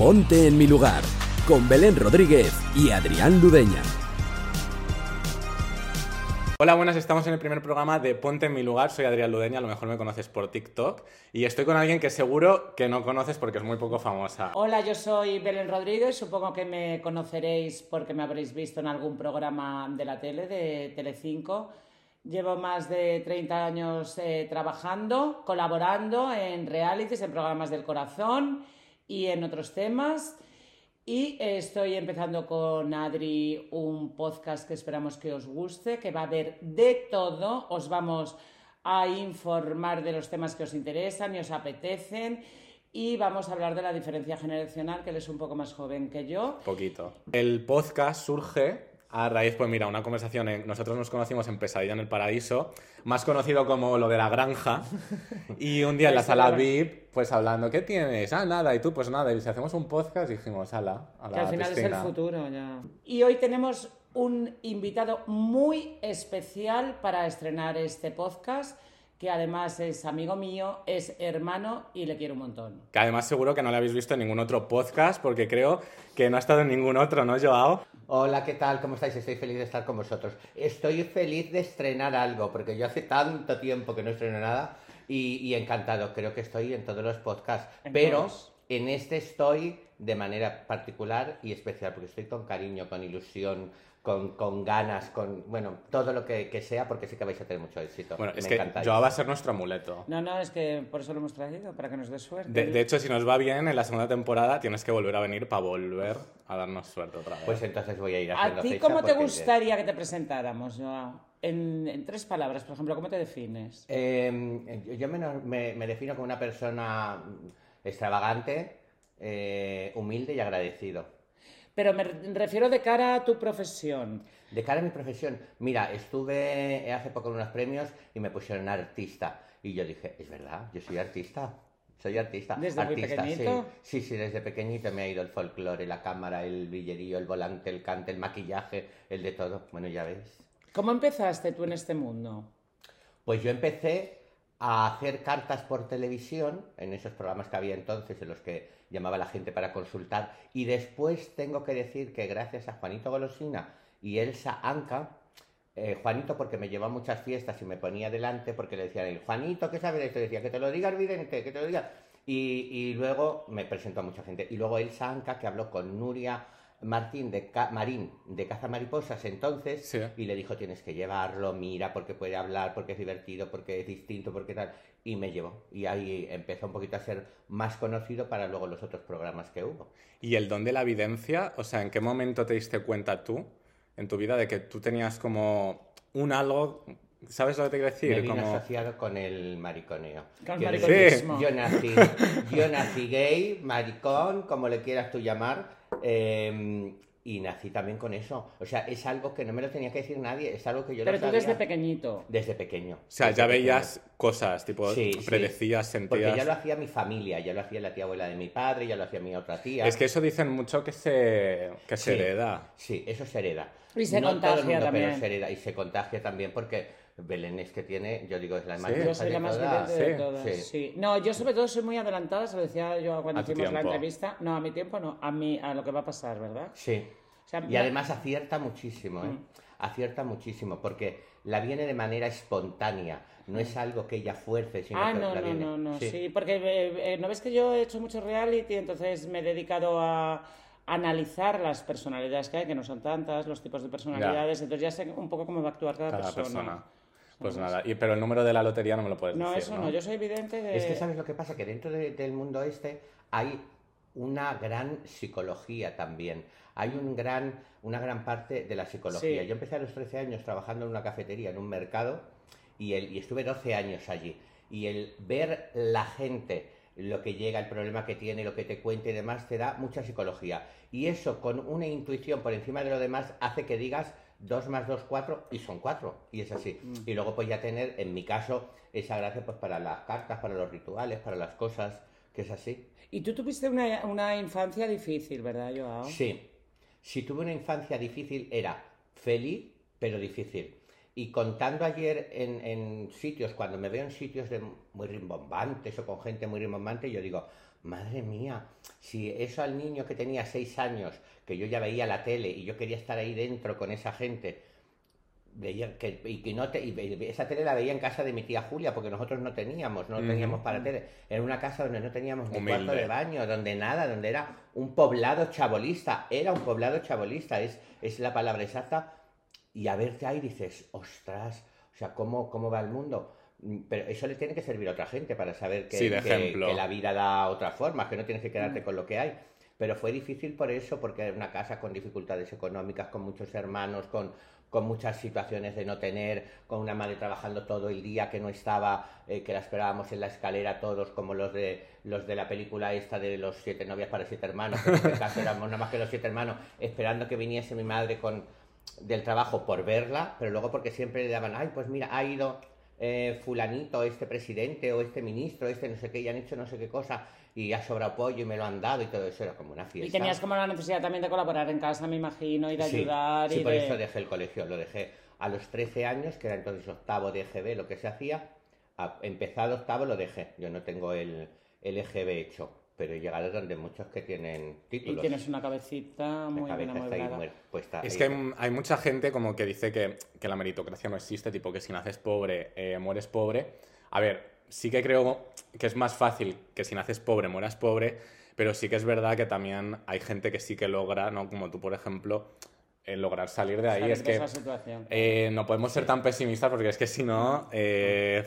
Ponte en mi lugar, con Belén Rodríguez y Adrián Ludeña. Hola, buenas, estamos en el primer programa de Ponte en mi lugar. Soy Adrián Ludeña, a lo mejor me conoces por TikTok. Y estoy con alguien que seguro que no conoces porque es muy poco famosa. Hola, yo soy Belén Rodríguez. Supongo que me conoceréis porque me habréis visto en algún programa de la tele, de Telecinco. Llevo más de 30 años eh, trabajando, colaborando en realities, en programas del corazón y en otros temas. Y estoy empezando con Adri un podcast que esperamos que os guste, que va a haber de todo. Os vamos a informar de los temas que os interesan y os apetecen. Y vamos a hablar de la diferencia generacional, que él es un poco más joven que yo. Poquito. El podcast surge a raíz, pues mira, una conversación, en, nosotros nos conocimos en Pesadilla en el Paraíso, más conocido como lo de la granja, y un día en la sala VIP, pues hablando, ¿qué tienes? Ah, nada, y tú, pues nada, y si hacemos un podcast, dijimos, ala, ala Que al final es el piscina". futuro ya. Y hoy tenemos un invitado muy especial para estrenar este podcast, que además es amigo mío, es hermano y le quiero un montón. Que además seguro que no lo habéis visto en ningún otro podcast, porque creo que no ha estado en ningún otro, ¿no, Joao? Hola, ¿qué tal? ¿Cómo estáis? Estoy feliz de estar con vosotros. Estoy feliz de estrenar algo, porque yo hace tanto tiempo que no estreno nada y, y encantado. Creo que estoy en todos los podcasts, pero en este estoy de manera particular y especial, porque estoy con cariño, con ilusión, con, con ganas, con, bueno, todo lo que, que sea, porque sé que vais a tener mucho éxito. Bueno, es Me que. Joao va a ser nuestro amuleto. No, no, es que por eso lo hemos traído, para que nos dé suerte. De, de hecho, si nos va bien en la segunda temporada, tienes que volver a venir para volver a darnos suerte otra vez. Pues entonces voy a ir haciendo ¿A ti cómo te gustaría que te presentáramos, Joao? En, en tres palabras, por ejemplo, ¿cómo te defines? Eh, yo- yo me, me- me defino como una persona extravagante, eh, humilde y agradecido. Pero me refiero de cara a tu profesión. De cara a mi profesión, mira, estuve hace poco en unos premios y me pusieron artista. Y yo dije, es verdad, yo soy artista. Soy artista. ¿Desde muy artista, sí. pequeñito? Sí, sí, desde pequeñito me ha ido el folclore, la cámara, el brillerío, el volante, el cante, el maquillaje, el de todo. Bueno, ya ves. ¿Cómo empezaste tú en este mundo? Pues yo empecé a hacer cartas por televisión, en esos programas que había entonces, en los que llamaba la gente para consultar, y después tengo que decir que gracias a Juanito Golosina y Elsa Anca, eh, Juanito porque me llevó a muchas fiestas y me ponía delante porque le decían, el Juanito, ¿qué sabe de esto? Decía, que te lo diga el vidente, que te lo diga. Y, y luego me presentó a mucha gente. Y luego Elsa Anca, que habló con Nuria Martín de Ca- Marín de Caza Mariposas entonces, Sí. y le dijo, tienes que llevarlo, mira, porque puede hablar, porque es divertido, porque es distinto, porque tal. Y me llevó. Y ahí empezó un poquito a ser más conocido para luego los otros programas que hubo. ¿Y el don de la evidencia? O sea, ¿en qué momento te diste cuenta tú, en tu vida, de que tú tenías como un algo... ¿Sabes lo que te quiero decir? Me vino como... asociado con el mariconeo. Con el mariconismo. decir, Yo nací, yo nací gay, maricón, como le quieras tú llamar, eh, y nací también con eso. O sea, es algo que no me lo tenía que decir nadie, es algo que yo Pero lo tú desde pequeñito. desde pequeño. O sea, desde ya pequeño. veías cosas, tipo, Sí, sí. predecías, Porque ya sentías... lo hacía mi familia, ya lo hacía la tía abuela de mi padre, ya lo hacía mi otra tía. Es que eso dicen mucho que se, que se Sí. hereda. Sí, eso se hereda. Y se no todo el contagia mundo, también. Pero se hereda y se contagia también porque Belén es que tiene, yo digo, es la más Sí. Yo soy la más todas. de todas. sí. sí. No, yo sobre todo soy muy adelantada, se lo decía yo cuando hicimos la entrevista. No, a mi tiempo no, a mí, a lo que va a pasar, ¿verdad? Sí. O sea, Y la- además acierta muchísimo, ¿eh? Mm. Acierta muchísimo, porque la viene de manera espontánea, no es algo que ella fuerce, sino Ah, que no, la no, viene. no, no, Sí. sí, porque eh, eh, no ves que yo he hecho mucho reality, entonces me he dedicado a analizar las personalidades que hay, que no son tantas, los tipos de personalidades, entonces ya sé un poco cómo va a actuar cada, Cada persona. persona. Pues nada, y, pero el número de la lotería no me lo puedes No, decir, eso no, yo soy evidente de... Es que sabes lo que pasa, que dentro de- del mundo este hay una gran psicología también. Hay un gran, una gran parte de la psicología. Sí. Yo empecé a los 13 años trabajando en una cafetería, en un mercado, y, el, y estuve 12 años allí. Y el ver la gente, lo que llega, el problema que tiene, lo que te cuenta y demás, te da mucha psicología. Y eso, con una intuición por encima de lo demás, hace que digas 2 más 2, 4, y son 4. Y es así. Y luego pues ya tener, en mi caso, esa gracia pues para las cartas, para los rituales, para las cosas, que es así. Y tú tuviste una, una infancia difícil, ¿verdad, Joao? Sí. Si tuve una infancia difícil, era feliz, pero difícil. Y contando ayer en, en sitios, cuando me veo en sitios de muy rimbombantes o con gente muy rimbombante, yo digo, madre mía, si eso al niño que tenía seis años, que yo ya veía la tele y yo quería estar ahí dentro con esa gente, veía que, y que no te, y esa tele la veía en casa de mi tía Julia, porque nosotros no teníamos, no teníamos para tele. Era una casa donde no teníamos ni cuarto de baño, donde nada, donde era un poblado chabolista, era un poblado chabolista, es, es la palabra exacta. Y a verte ahí dices, ostras, o sea, ¿cómo, cómo va el mundo? Mm, Pero eso le tiene que servir a otra gente para saber que, Sí, de que- ejemplo. que la vida da otra forma, que no tienes que quedarte con lo que hay. Pero fue difícil por eso, porque era una casa con dificultades económicas, con muchos hermanos, con, con muchas situaciones de no tener, con una madre trabajando todo el día que no estaba, eh, que la esperábamos en la escalera todos, como los de los de la película esta de los siete novias para siete hermanos, que en este caso éramos nada más que los siete hermanos, esperando que viniese mi madre con del trabajo por verla, pero luego porque siempre le daban, ay, pues mira, ha ido eh, fulanito, este presidente o este ministro, este no sé qué, y han hecho no sé qué cosa, y ha sobrado pollo y me lo han dado y todo eso, era como una fiesta. Y tenías como la necesidad también de colaborar en casa, me imagino, y de Sí, ayudar. sí, y por de... eso dejé el colegio, lo dejé a los 13 años, que era entonces octavo de EGB, lo que se hacía, a- empezado octavo lo dejé, yo no tengo el, el EGB hecho, pero he llegado donde muchos que tienen Y títulos. tienes una cabecita muy bien cabeza está ahí amueblada. puesta Es ahí. que hay, hay mucha gente como que dice que, que la meritocracia no existe, tipo que si naces pobre, eh, mueres pobre. A ver, sí que creo que es más fácil que si naces pobre, mueras pobre, pero sí que es verdad que también hay gente que sí que logra, ¿no? Como tú, por ejemplo, eh, lograr salir de ahí. Salir es de que esa situación. eh, no podemos ser tan pesimistas porque es que si no, eh,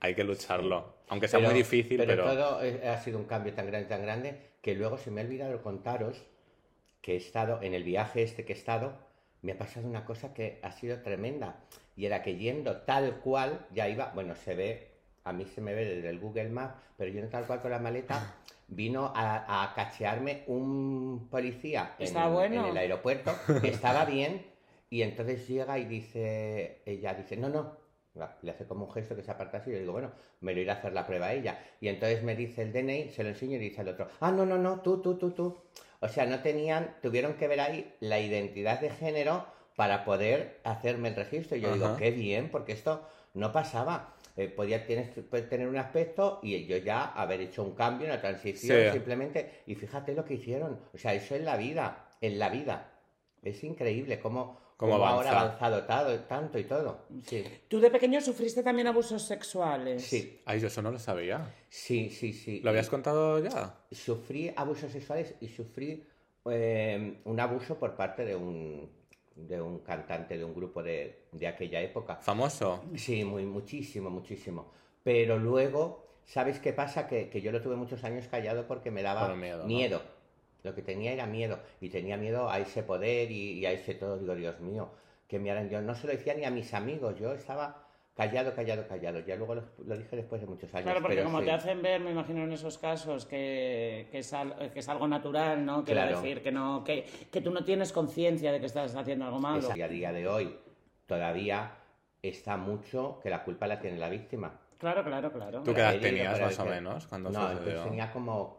hay que lucharlo. Aunque sea Pero- muy difícil, pero... todo ha sido un cambio tan grande, tan grande, que luego se me ha olvidado contaros que he estado, en el viaje este que he estado, me ha pasado una cosa que ha sido tremenda. Y era que yendo tal cual, ya iba, bueno, se ve, a mí se me ve desde el Google Maps, pero yendo tal cual con la maleta, vino a, a cachearme un policía en, Está bueno. en el aeropuerto, que estaba bien, y entonces llega y dice, ella dice, no, no, le hace como un gesto que se aparta así, y yo digo, bueno, me lo irá a hacer la prueba a ella. Y entonces me dice el DNI, se lo enseño y dice al otro, ah, no, no, no, tú, tú, tú, tú. O sea, no tenían, tuvieron que ver ahí la identidad de género para poder hacerme el registro. Y yo digo, qué bien, porque esto no pasaba. Eh, podía tienes, tener un aspecto y yo ya haber hecho un cambio, una transición, Sí. simplemente. Y fíjate lo que hicieron. O sea, eso en la vida, en la vida. Es increíble cómo, Cómo cómo ahora avanza. avanzado tanto y todo. Sí, ¿Tú de pequeño sufriste también abusos sexuales? sí, Ay, yo eso no lo sabía. sí, sí. sí. ¿Lo habías contado ya? Sufrí abusos sexuales y sufrí eh, un abuso por parte de un, de un cantante de un grupo de, de aquella época. ¿Famoso? Sí, muy, muchísimo, muchísimo. Pero luego, ¿sabes qué pasa? Que, que yo lo tuve muchos años callado porque me daba Por miedo, ¿no? Lo que tenía era miedo. Y tenía miedo a ese poder y, y a ese todo. Digo, Dios mío, que me harán. Yo no se lo decía ni a mis amigos. Yo estaba callado, callado, callado. Ya luego lo, lo dije después de muchos años. Claro, porque pero como sí. te hacen ver, me imagino en esos casos, que, que, es, al- que es algo natural, ¿no? Quiero Claro. decir, que, no, que, que tú no tienes conciencia de que estás haciendo algo malo. Esa- y a día de hoy todavía está mucho que la culpa la tiene la víctima. Claro, claro, claro. ¿Tú qué edad tenías más o menos cuando No, sucedió? entonces tenía como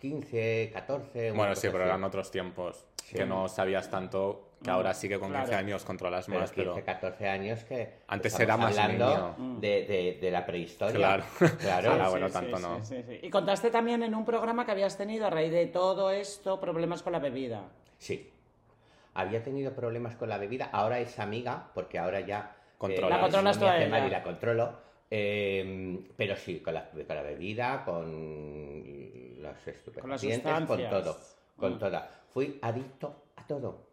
15, 14. una Bueno, sí, pero así. eran otros tiempos. Sí. Que no sabías tanto, que ahora sí que con 15 Claro. años controlas Pero más, 15, pero... 14 años que Antes era más hablando niño. de, de- de la prehistoria. Claro. claro. Ahora, Sí, bueno, sí, tanto sí, no. sí, sí. Y contaste también en un programa que habías tenido a raíz de todo esto problemas con la bebida. Sí. Había tenido problemas con la bebida, ahora es amiga, porque ahora ya... Controlas. La controlas tú a ella. y la controlo. Eh, pero sí, con la, con la bebida, con los estupefacientes, con, sustancias. todo. Con Mm. toda. Fui adicto a todo.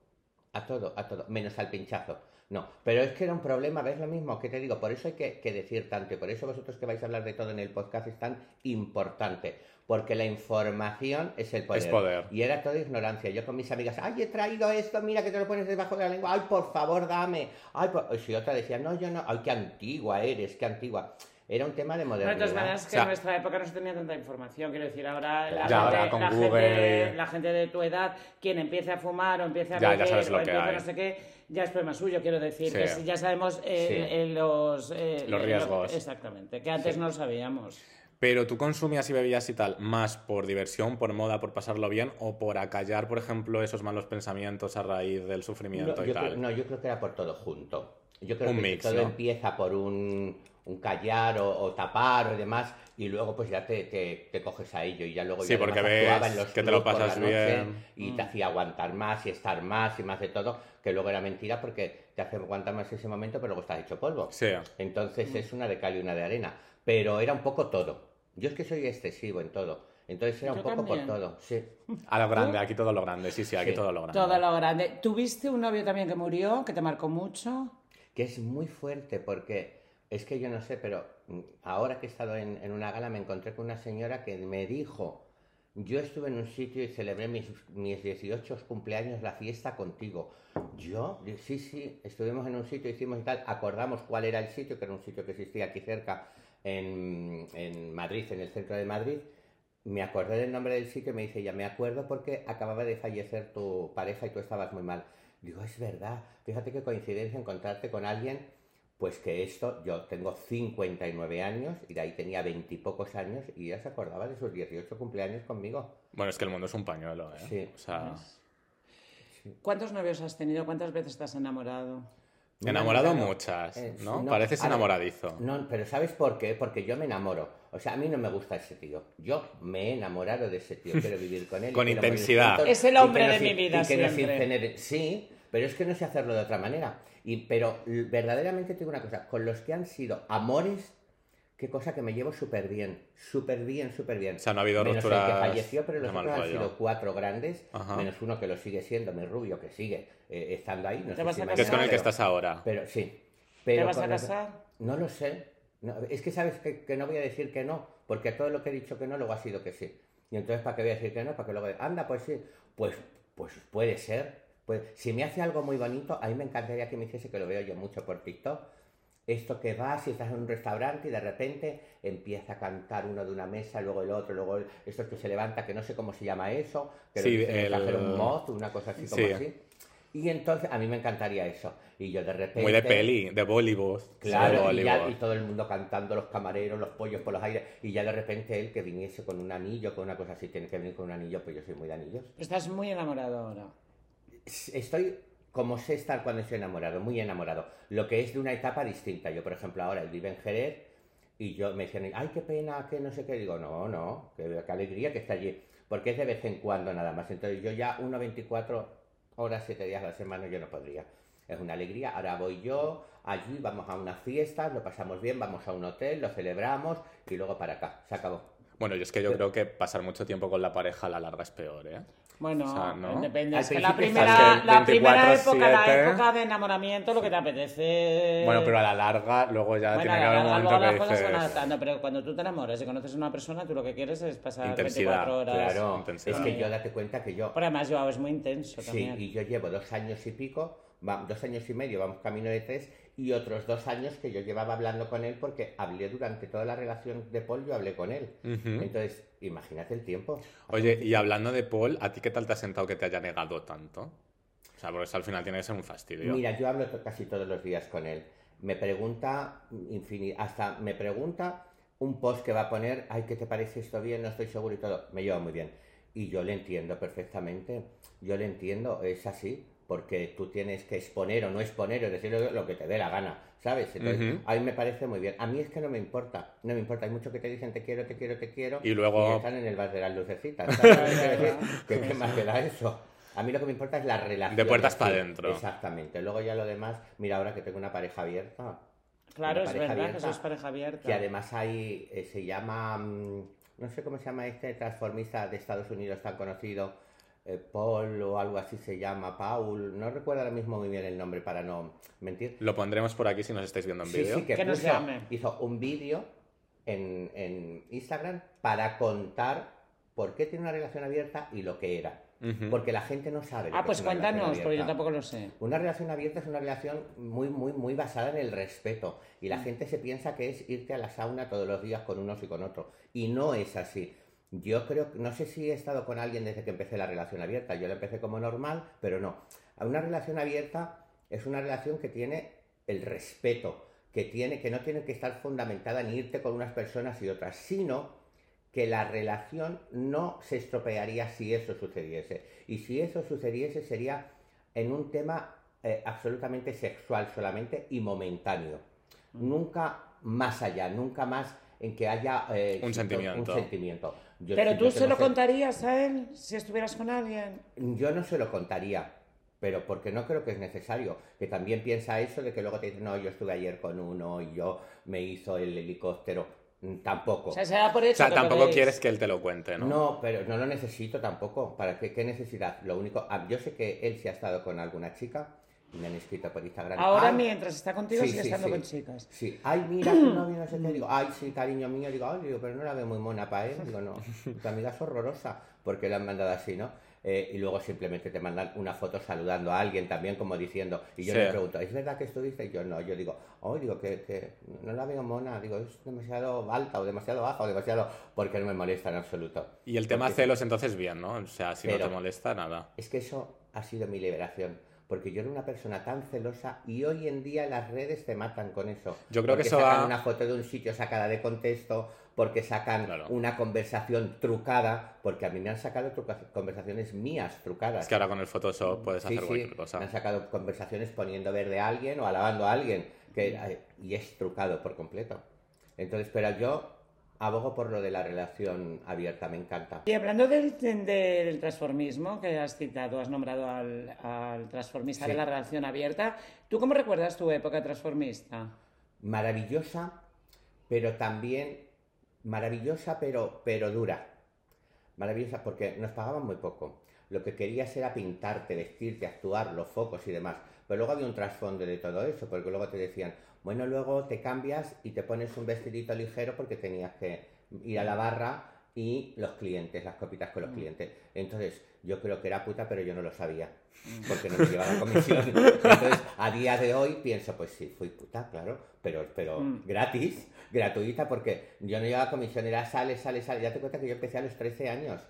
A todo, a todo. Menos al pinchazo. No, pero es que era un problema, ¿ves lo mismo? que te digo? Por eso hay que, que decir tanto y por eso vosotros que vais a hablar de todo en el podcast es tan importante. Porque la información es el poder. Es poder. Y era toda ignorancia. Yo con mis amigas, ay, he traído esto, mira que te lo pones debajo de la lengua, ay, por favor, dame. Ay, por... Y si otra decía, no, yo no, ay, qué antigua eres, qué antigua. Era un tema de Bueno, modernidad. entonces, verdad es que O sea- en nuestra época no se tenía tanta información. Quiero decir, ahora, la, Ya, gente, ahora con la, Google- gente, la gente de tu edad, quien empiece a fumar o empiece a Ya, ya beber sabes lo o que empiece hay. no sé qué, ya es problema suyo. Quiero decir, Sí. que si ya sabemos eh, Sí. eh, los, eh, Los lo- riesgos. exactamente, que antes Sí. no lo sabíamos. Pero tú consumías y bebías y tal, más por diversión, por moda, por pasarlo bien, o por acallar, por ejemplo, esos malos pensamientos a raíz del sufrimiento No, y tal. creo, no, yo creo que era por todo junto. Yo creo Un que mix, todo ¿no? empieza por un, un callar o, o tapar o demás, y luego pues ya te, te, te coges a ello y ya luego Sí, ya porque ves en los que te lo pasas bien. y Mm. te hacía aguantar más y estar más y más de todo, que luego era mentira porque te hace aguantar más ese momento, pero luego estás hecho polvo. Sí. Entonces es una de cal y una de arena. Pero era un poco todo. Yo es que soy excesivo en todo. Entonces era un Yo poco también. por todo. Sí. A lo grande, aquí todo lo grande. Sí, sí, aquí Sí. todo lo grande. Todo lo grande. ¿Tuviste un novio también que murió, que te marcó mucho? Que es muy fuerte porque es que yo no sé, pero mm, ahora que he estado en, en una gala me encontré con una señora que me dijo, yo estuve en un sitio y celebré mis, mis 18 cumpleaños, la fiesta contigo. Yo, sí, sí, estuvimos en un sitio, hicimos y tal, acordamos cuál era el sitio, que era un sitio que existía aquí cerca en, en Madrid, en el centro de Madrid. Me acordé del nombre del sitio y me dice, ya me acuerdo porque acababa de fallecer tu pareja y tú estabas muy mal. Digo, es verdad, fíjate qué coincidencia encontrarte con alguien, pues que esto, yo tengo 59 años y de ahí tenía 20 y pocos años y ya se acordaba de sus 18 cumpleaños conmigo. Bueno, es que el mundo es un pañuelo, ¿eh? Sí. O sea, ¿Cuántos novios has tenido? ¿Cuántas veces estás enamorado? Enamorado muchas, Eh, ¿no? no, Pareces ver, enamoradizo. No, pero ¿sabes por qué? Porque yo me enamoro. O sea, a mí no me gusta ese tío. Yo me he enamorado de ese tío. Quiero vivir con él. y Con intensidad. juntos, Es el hombre de mi vida y que nos siempre. incinere- Sí, pero es que no sé hacerlo de otra manera. Y, pero verdaderamente te digo una cosa. Con los que han sido amores, qué cosa que me llevo súper bien. Súper bien, súper bien. O sea, no ha habido menos el que rupturas falleció, pero los otros han sido cuatro grandes. Ajá. Menos uno que lo sigue siendo, mi rubio, que sigue eh, estando ahí. No ¿Te sé vas si a me Que es con el que estás ahora. pero sí. Pero vas a los- casar? No lo sé. No, es que sabes que, que no voy a decir que no, porque todo lo que he dicho que no, luego ha sido que sí. Y entonces, ¿para qué voy a decir que no? Para que luego, anda, pues sí. Pues, pues puede ser. Pues, si me hace algo muy bonito, a mí me encantaría que me hiciese, que lo veo yo mucho por TikTok, esto que vas y estás en un restaurante y de repente empieza a cantar uno de una mesa, luego el otro, luego el- esto que se levanta, que no sé cómo se llama eso, que lo Sí, el- extranjero, un moth, una cosa así como Sí. así. Y entonces a mí me encantaría eso. Y yo de repente... Muy de peli, de Bollywood. Claro, Sí, y, ya- Bollywood. y todo el mundo cantando, los camareros, los pollos por los aires, y ya de repente él que viniese con un anillo, con una cosa así, tiene que venir con un anillo, pues yo soy muy de anillos. Estás muy enamorado ahora. Estoy como sé estar cuando estoy enamorado, muy enamorado. Lo que es de una etapa distinta. Yo, por ejemplo, ahora él vive en Jerez y yo me decían, ay, qué pena, que no sé qué. Digo, no, no, qué, alegría que está allí. Porque es de vez en cuando nada más. Entonces yo ya 1,24 horas, 7 días a la semana yo no podría. Es una alegría. Ahora voy yo, allí vamos a una fiesta, lo pasamos bien, vamos a un hotel, lo celebramos y luego para acá. Se acabó. Bueno, yo es que yo creo que pasar mucho tiempo con la pareja a la larga es peor, ¿eh? Bueno, O sea, ¿no? depende. Es que la primera, la primera 24/7. época, la época de enamoramiento, lo que te apetece. Bueno, pero a la larga luego ya Bueno, tiene que haber un momento que cosas se van dices... adaptando, pero cuando tú te enamoras y conoces a una persona, tú lo que quieres es pasar Intensidad, 24 horas. Claro, intensidad. es que yo date cuenta que yo Pero además, Joao es muy intenso Sí, también. y yo llevo dos años y pico, dos años y medio, vamos camino de tres, y otros dos años que yo llevaba hablando con él porque hablé durante toda la relación de Paul, yo hablé con él. Entonces, imagínate el tiempo. Oye, y hablando de Paul, ¿a ti qué tal te ha sentado que te haya negado tanto? O sea, porque eso al final tiene que ser un fastidio. Mira, yo hablo casi todos los días con él. Me pregunta, hasta me pregunta un post que va a poner, ay, ¿qué te parece esto bien? No estoy seguro y todo. Me lleva muy bien. Y yo le entiendo perfectamente. Yo le entiendo, es así. Porque tú tienes que exponer o no exponer o decir lo, que te dé la gana, ¿sabes? Entonces, a mí me parece muy bien. A mí es que no me importa, no me importa. Hay muchos que te dicen te quiero, te quiero, te quiero. Y luego- están en el bar de las lucecitas. ¿sabes? ¿Qué, qué más te da eso? A mí lo que me importa es la relación. De puertas en pa' sí. dentro. Exactamente. Luego ya lo demás, mira ahora que tengo una pareja abierta. Claro, es verdad que abierta, sois pareja abierta. Que además hay, eh, se llama, mm, no sé cómo se llama este transformista de Estados Unidos tan conocido, Paul o algo así se llama, Paul, no recuerdo ahora mismo muy bien el nombre para no mentir. Lo pondremos por aquí si nos estáis viendo en Sí, vídeo. sí, que, Que nos puso- llame. hizo un vídeo en, en Instagram para contar por qué tiene una relación abierta y lo que era. Porque la gente no sabe. lo Ah, que pues es una relación cuéntanos, porque yo abierta. tampoco lo sé. Una relación abierta es una relación muy, muy, muy basada en el respeto. Y la gente se piensa que es irte a la sauna todos los días con unos y con otros. Y no es así. Yo creo, no sé si he estado con alguien desde que empecé la relación abierta. Yo la empecé como normal, pero no. Una relación abierta es una relación que tiene el respeto, que, tiene, que no tiene que estar fundamentada en irte con unas personas y otras, sino que la relación no se estropearía si eso sucediese. Y si eso sucediese sería en un tema eh, absolutamente sexual solamente y momentáneo. Nunca más allá, nunca más en que haya eh, Un sentimiento. un sentimiento. Yo Pero tú se lo contarías a él si estuvieras con alguien. Yo no se lo contaría, pero porque no creo que es necesario. Que también piensa eso de que luego te dicen, no, yo estuve ayer con uno y yo me hizo el helicóptero. Mm, Tampoco. O sea, se da por O hecho sea, que tampoco quieres que él te lo cuente, ¿no? No, pero no lo necesito tampoco. ¿Para qué, qué necesidad? Lo único, ah, yo sé que él sí ha estado con alguna chica y me han escrito por Instagram. Ahora, "Ay, mientras está contigo, sí, sigue sí, estando sí. con chicas. Sí, ay, mira, tu novio no sé qué. Digo, ay, sí, cariño mío. Digo, ay, digo, pero no la veo muy mona para él. Digo, no, tu amiga es horrorosa porque la han mandado así, ¿no? Eh, y luego simplemente te mandan una foto saludando a alguien también, como diciendo, y yo Sí. le pregunto, ¿es verdad que estuviste? Y yo no, yo digo, oh, digo que, que no la veo mona, digo, es demasiado alta o demasiado baja o demasiado, porque no me molesta en absoluto. Y el tema Porque- celos entonces bien, ¿no? O sea, si no te molesta, nada. Es que eso ha sido mi liberación. Porque yo era una persona tan celosa y hoy en día las redes te matan con eso. Yo creo que Porque eso sacan va- una foto de un sitio sacada de contexto, porque sacan Claro. una conversación trucada, porque a mí me han sacado conversaciones mías trucadas. Es que ahora con el Photoshop puedes hacer sí, cualquier cosa. me han sacado conversaciones poniendo verde a alguien o alabando a alguien, que, y es trucado por completo. Entonces, pero yo abogo por lo de la relación abierta, me encanta. Y hablando del, del transformismo que has citado, has nombrado al, al transformista Sí. de la relación abierta, ¿tú cómo recuerdas tu época transformista? maravillosa, pero también maravillosa, pero, pero dura. Maravillosa porque nos pagaban muy poco. Lo que querías era pintarte, vestirte, actuar, los focos y demás. Pero luego había un trasfondo de todo eso, porque luego te decían, bueno, luego te cambias y te pones un vestidito ligero porque tenías que ir a la barra y los clientes, las copitas con los clientes. Entonces, yo creo que era puta, pero yo no lo sabía, porque no me llevaba comisión. Entonces, a día de hoy pienso, pues sí, fui puta, claro, pero, pero Mm. gratis, gratuita, porque yo no llevaba comisión, era sale, sale, sale. Ya te cuenta que yo empecé a los 13 años.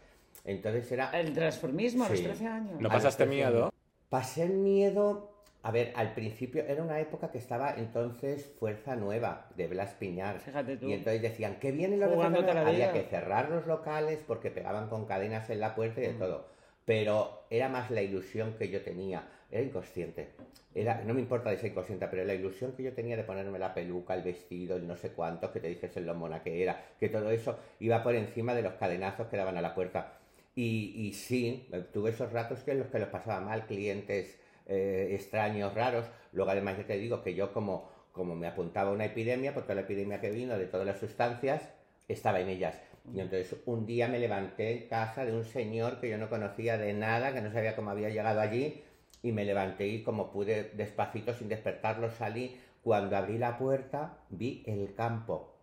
Entonces era... El transformismo a los Sí. 13 años. ¿No pasaste 13 miedo? Pasé el miedo. A ver, al principio era una época que estaba entonces Fuerza Nueva de Blas Piñar. Fíjate tú. Y entonces decían, ¿qué viene lo de Fuerza Jugándote Nueva?". la Había que cerrar los locales porque pegaban con cadenas en la puerta y Mm. de todo. Pero era más la ilusión que yo tenía. Era inconsciente. Era, no me importa de ser inconsciente, pero la ilusión que yo tenía de ponerme la peluca, el vestido, el no sé cuánto, que te dijesen lo mona que era, que todo eso iba por encima de los cadenazos que daban a la puerta. Y, y sí, tuve esos ratos que en los que los pasaba mal, clientes eh, extraños, raros. Luego además yo te digo que yo como, como me apuntaba una epidemia, porque la epidemia que vino de todas las sustancias, estaba en ellas. Y entonces un día me levanté en casa de un señor que yo no conocía de nada, que no sabía cómo había llegado allí, y me levanté y como pude despacito, sin despertarlo, salí. Cuando abrí la puerta, vi el campo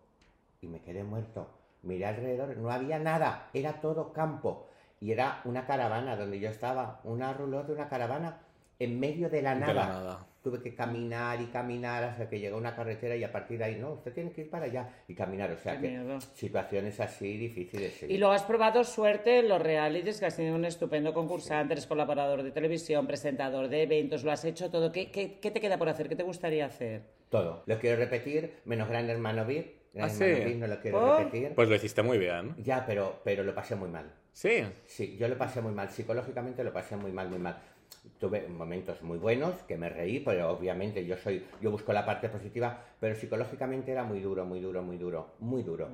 y me quedé muerto. Miré alrededor, no había nada, era todo campo. Y era una caravana donde yo estaba, una roulotte de una caravana en medio de la De nada. la nada. Tuve que caminar y caminar hasta que llegó una carretera y a partir de ahí, no, usted tiene que ir para allá y caminar. O sea Qué que miedo. situaciones así difíciles. sí. Y luego has probado suerte en los realities, que has tenido un estupendo concursante, eres colaborador de televisión, presentador de eventos, lo has hecho todo. ¿Qué, qué, qué te queda por hacer? ¿Qué te gustaría hacer? Todo. Lo quiero repetir, menos Gran Hermano VIP. Gran Ah, Hermano sí. No lo quiero ¿Por? repetir. Pues lo hiciste muy bien. Ya, pero, pero lo pasé muy mal. Sí. Sí, yo lo pasé muy mal. Psicológicamente lo pasé muy mal, muy mal. Tuve momentos muy buenos que me reí, pero obviamente yo soy, yo busco la parte positiva, pero psicológicamente era muy duro, muy duro, muy duro, muy duro,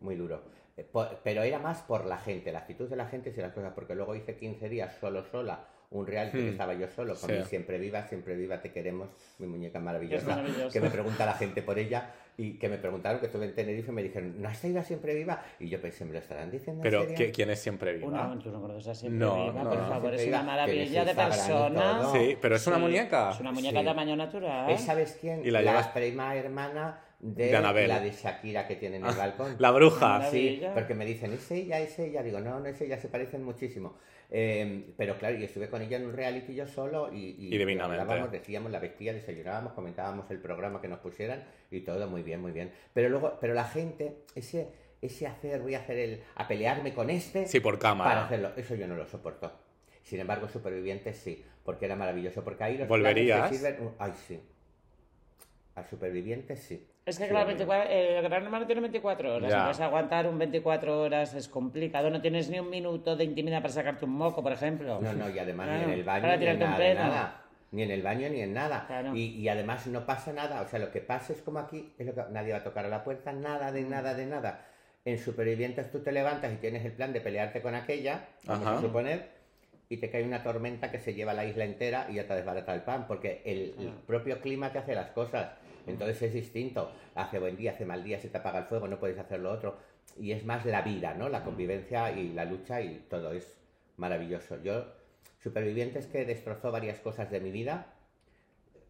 muy duro. Eh, Pero era más por la gente, la actitud de la gente y las cosas, porque luego hice 15 días solo, sola, un reality que Hmm. estaba yo solo, con Sí. mi siempre viva, siempre viva, te queremos, mi muñeca maravillosa. que me pregunta la gente por ella y que me preguntaron que estuve en Tenerife y me dijeron, ¿no has ido a siempre viva? Y yo pensé, ¿me lo estarán diciendo en Pero ¿quién es siempre viva? Una, tú no conoces a Siempre No, Viva, no, por no, favor, es una maravilla de persona. Sí, pero es una muñeca. Es una muñeca Sí. de tamaño natural. ¿Es, ¿Sabes quién? Y la la llevas- prima hermana de, De Anabel. la de Shakira que tiene en el balcón. La bruja. Maravilla. Sí, porque me dicen, ¿es ella? ¿Es ella? Digo, no, no es ella, se parecen muchísimo. Eh, pero claro, yo estuve con ella en un reality yo solo y, Y divinamente. hablábamos, decíamos, la vestía, desayunábamos, comentábamos el programa que nos pusieran y todo muy bien, muy bien. Pero luego, pero la gente, ese, ese hacer, voy a hacer el, a pelearme con este Sí, por para cámara. hacerlo, eso yo no lo soporto. Sin embargo, Supervivientes sí, porque era maravilloso, porque ahí los ¿Volverías? sirven- Ay, sí. A Supervivientes sí. Es que Sí, claro, muy bien. 24 eh, el gran hermano tiene 24 horas, Ya. entonces aguantar un 24 horas es complicado, no tienes ni un minuto de intimidad para sacarte un moco, por ejemplo. No, no, y además Claro, ni en el baño para ni un nada, nada. Ni en el baño ni en nada. Claro. Y, y además no pasa nada. O sea, lo que pasa es como aquí, es lo que nadie va a tocar a la puerta, nada de nada de nada. En supervivientes tú te levantas y tienes el plan de pelearte con aquella, vamos Ajá. a suponer, y te cae una tormenta que se lleva la isla entera y ya te desbarata el pan, porque el, el propio clima te hace las cosas. Entonces es distinto. Hace buen día, hace mal día, se te apaga el fuego, no puedes hacer lo otro. Y es más la vida, ¿no? La convivencia y la lucha y todo es maravilloso. Yo, supervivientes que destrozó varias cosas de mi vida,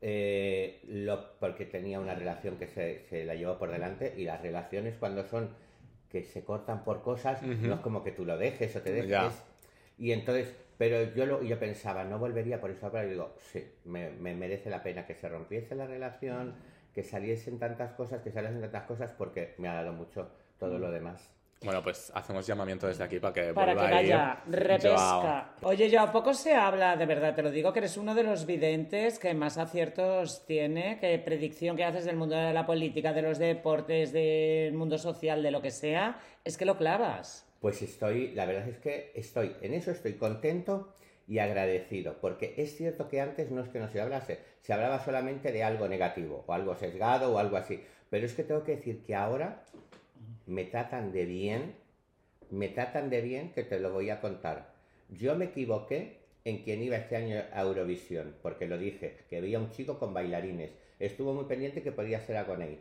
eh, lo, porque tenía una relación que se, se la llevó por delante y las relaciones cuando son que se cortan por cosas, no es como que tú lo dejes o te dejes. Ya. Y entonces, pero yo lo, yo pensaba, no volvería por eso ahora digo, sí, me, me merece la pena que se rompiese la relación, que saliesen tantas cosas, que saliesen tantas cosas, porque me ha dado mucho todo lo demás. Bueno, pues hacemos llamamiento desde aquí para que Para que vuelva a ir vaya, repesca. Joao. Oye, yo poco se habla, de verdad, te lo digo, que eres uno de los videntes que más aciertos tiene, que predicción que haces del mundo de la política, de los deportes, del mundo social, de lo que sea, es que lo clavas. Pues estoy, la verdad es que estoy, en eso estoy contento y agradecido, porque es cierto que antes no es que no se hablase, se hablaba solamente de algo negativo, o algo sesgado, o algo así, pero es que tengo que decir que ahora me tratan de bien, me tratan de bien, que te lo voy a contar. Yo me equivoqué en quién iba este año a Eurovisión, porque lo dije, que veía un chico con bailarines, estuvo muy pendiente que podía ser Agoney,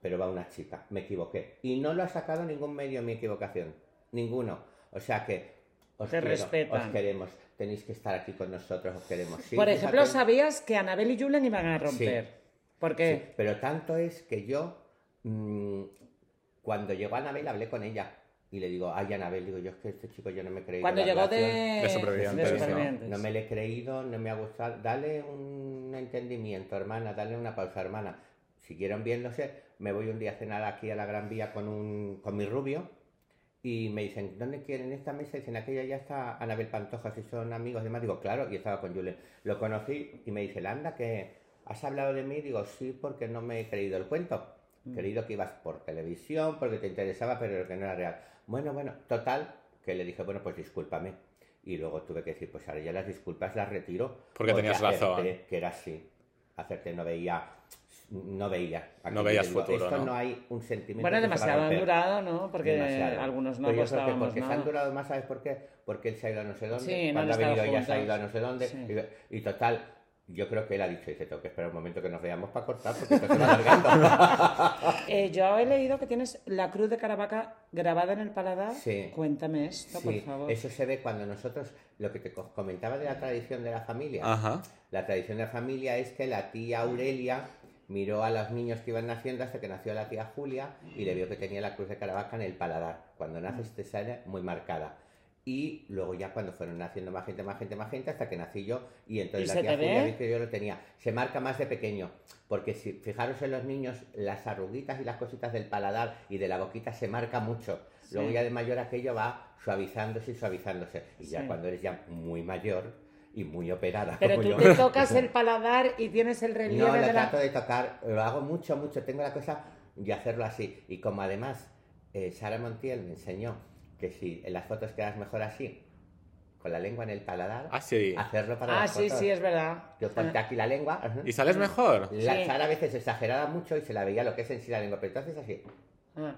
pero va una chica, me equivoqué. Y no lo ha sacado ningún medio mi equivocación, ninguno. O sea que os, Te quiero, os queremos, tenéis que estar aquí con nosotros, os queremos. Sí, Por ejemplo, fíjate. sabías que Anabel y Julen iban a romper. Sí. ¿Por qué? Sí, pero tanto es que yo, mm, cuando llegó Anabel, hablé con ella. Y le digo, ay, Anabel, digo, yo es que este chico yo no me he creído. Cuando llegó de, de supervivientes, de ¿no? supervivientes. No me le he creído, no me ha gustado. Dale un entendimiento, hermana, dale una pausa, hermana. Siguieron viéndose. Me voy un día a cenar aquí a la Gran Vía con, un, con mi rubio. Y me dicen, ¿dónde quieren esta mesa? Dicen, aquella ya está Anabel Pantoja, si son amigos y demás. Digo, claro, y estaba con Julen. Lo conocí y me dice, anda, que has hablado de mí. Digo, sí, porque no me he creído el cuento. He creído que ibas por televisión, porque te interesaba, pero que no era real. Bueno, bueno, total, que le dije, bueno, pues discúlpame. Y luego tuve que decir, pues ahora ya las disculpas las retiro. Porque tenías razón. Que era así. Hacerte no veía, no veía. Aquí No veías digo, futuro, Esto ¿no? no hay un sentimiento. Bueno, demasiado han durado, ¿no? Porque Demasiado. algunos no que apostábamos porque se han durado más, ¿sabes por qué? Porque él se ha ido a no sé dónde, Sí, no cuando ha han estado venido ella se ha ido a no sé dónde, Sí. y, y total, yo creo que él ha dicho, dice, tengo que esperar un momento que nos veamos para cortar, porque esto se va alargando. Eh, yo he leído que tienes la cruz de Caravaca grabada en el paladar. Sí. Cuéntame esto, Sí, por favor. eso se ve cuando nosotros, lo que te co- comentaba de la tradición de la familia, Ajá. la tradición de la familia es que la tía Aurelia miró a los niños que iban naciendo hasta que nació la tía Julia y le vio que tenía la cruz de Caravaca en el paladar. Cuando naces te sale muy marcada. Y luego ya cuando fueron naciendo más gente, más gente, más gente, hasta que nací yo, y entonces ¿Y la tía Julia vi que yo lo tenía. Se marca más de pequeño, porque si fijaros en los niños, las arruguitas y las cositas del paladar y de la boquita se marca mucho. Luego Sí. ya de mayor aquello va suavizándose y suavizándose. Y ya Sí. cuando eres ya muy mayor y muy operada Pero como tú yo, te tocas el paladar y tienes el relieve no, lo de la... trato de tocar, lo hago mucho, mucho. Tengo la cosa de hacerlo así. Y como además eh, Sara Montiel me enseñó que si en las fotos quedas mejor así, con la lengua en el paladar, Ah, sí. hacerlo para Ah, las sí, fotos. sí, es verdad. Yo ponte aquí la lengua. ajá. ¿Y sales mejor? La Sí. Sara a veces exageraba mucho y se la veía lo que es en sí la lengua, pero entonces así. Ah.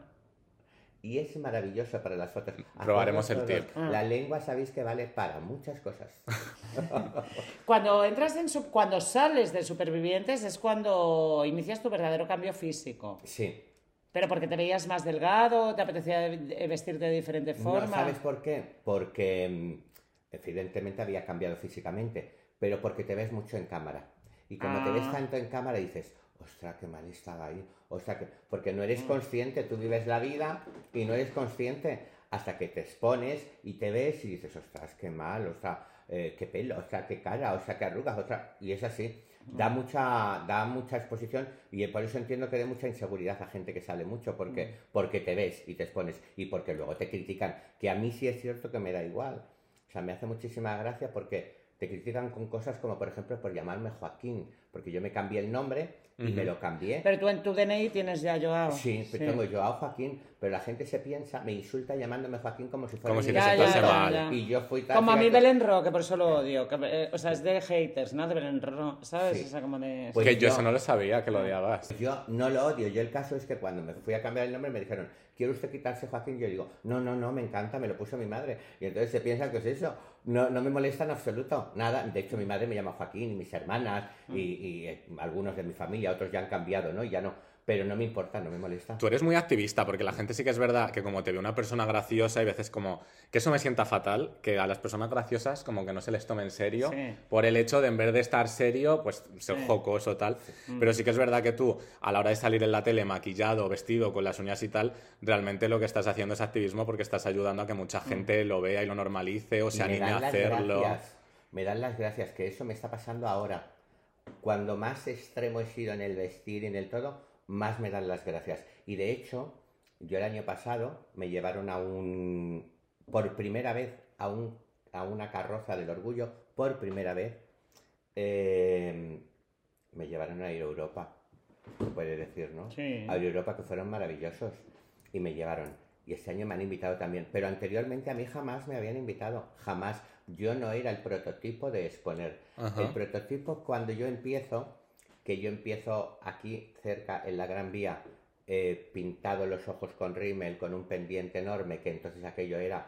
Y es maravilloso para las fotos. Probaremos el todos. tip. Ah. La lengua sabéis que vale para muchas cosas. Cuando entras en su- cuando sales de supervivientes es cuando inicias tu verdadero cambio físico. Sí. Pero porque te veías más delgado, te apetecía vestirte de diferente forma. No, ¿sabes por qué? Porque mm, evidentemente había cambiado físicamente, pero porque te ves mucho en cámara. Y como te ves Ah. tanto en cámara dices, ostras, qué mal estaba ahí. Ostras, que... Porque no eres consciente, tú vives la vida y no eres consciente hasta que te expones y te ves y dices, ostras, qué mal, ostras, eh, qué pelo, ostras, qué cara, ostras, qué arrugas, ostras. Y es así. Da Mm. mucha, da mucha exposición y por eso entiendo que dé mucha inseguridad a gente que sale mucho, porque, Mm. porque te ves y te expones y porque luego te critican, que a mí sí es cierto que me da igual. O sea, me hace muchísima gracia porque te critican con cosas como, por ejemplo, por llamarme Joaquín, porque yo me cambié el nombre y me lo cambié. Pero tú en tu DNI tienes ya Joao. Sí, pero tengo Joao Joaquín, pero la gente se piensa, me insulta llamándome Joaquín como si fuera Como si. Ya, ya, mal. ya. Y yo fui tan Como a mí fíjate- Belén Ro, que por eso lo odio. que, eh, o sea, es de haters, ¿no? De Belén Ro, ¿sabes? Sí. O sea, como de... Pues que yo yo- eso no lo sabía, que lo odiabas. Yo no lo odio. Yo el caso es que cuando me fui a cambiar el nombre me dijeron, ¿quiere usted quitarse Joaquín? Yo digo, no, no, no, me encanta, me lo puso mi madre. Y entonces se piensa que es eso. No, no me molesta en absoluto. Nada. De hecho, mi madre me llama Joaquín y mis hermanas y, y, eh, algunos de mi familia, otros ya han cambiado, ¿no? Y ya no. Pero no me importa, no me molesta. Tú eres muy activista, porque la gente sí que es verdad que como te ve una persona graciosa, hay veces como que eso me sienta fatal, que a las personas graciosas como que no se les tome en serio, Sí. por el hecho de en vez de estar serio, pues ser Sí. jocoso tal. Pero sí que es verdad que tú, a la hora de salir en la tele maquillado, vestido, con las uñas y tal, realmente lo que estás haciendo es activismo porque estás ayudando a que mucha gente lo vea y lo normalice o se anime a dan las hacerlo. gracias. Me dan las gracias, que eso me está pasando ahora. Cuando más extremo he sido en el vestir y en el todo, más me dan las gracias. Y de hecho, yo el año pasado me llevaron a un, por primera vez, a, un, a una carroza del orgullo, por primera vez, eh, me llevaron a ir a Europa, se puede decir, ¿no? Sí. A ir a Europa, que fueron maravillosos, y me llevaron. Y este año me han invitado también, pero anteriormente a mí jamás me habían invitado, jamás. Yo no era el prototipo de exponer. Ajá. El prototipo cuando yo empiezo, que yo empiezo aquí cerca en la Gran Vía, eh, pintado los ojos con rímel, con un pendiente enorme, que entonces aquello era,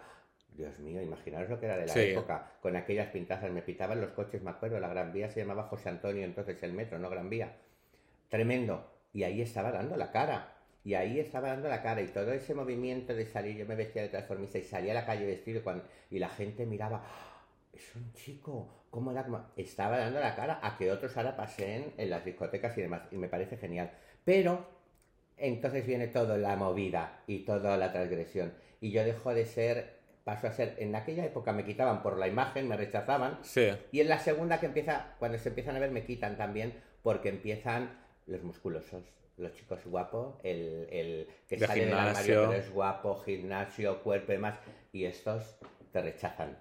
Dios mío, imaginaros lo que era de la Sí. época, con aquellas pintazas, me pintaban los coches, me acuerdo, la Gran Vía se llamaba José Antonio, entonces el metro, no Gran Vía. Tremendo. Y ahí estaba dando la cara. Y ahí estaba dando la cara. Y todo ese movimiento de salir, yo me vestía de transformista y salía a la calle vestido y, cuando- y la gente miraba, "Ah, es un chico, ¿cómo era? ¿Cómo-?". Estaba dando la cara a que otros ahora pasen en las discotecas y demás. Y me parece genial. Pero entonces viene toda la movida y toda la transgresión. Y yo dejo de ser, paso a ser, en aquella época me quitaban por la imagen, me rechazaban. Sí. Y en la segunda que empieza, cuando se empiezan a ver, me quitan también, porque empiezan los musculosos, los chicos guapos, el, el que De sale del gimnasio. armario pero es guapo, gimnasio, cuerpo y demás, y estos te rechazan.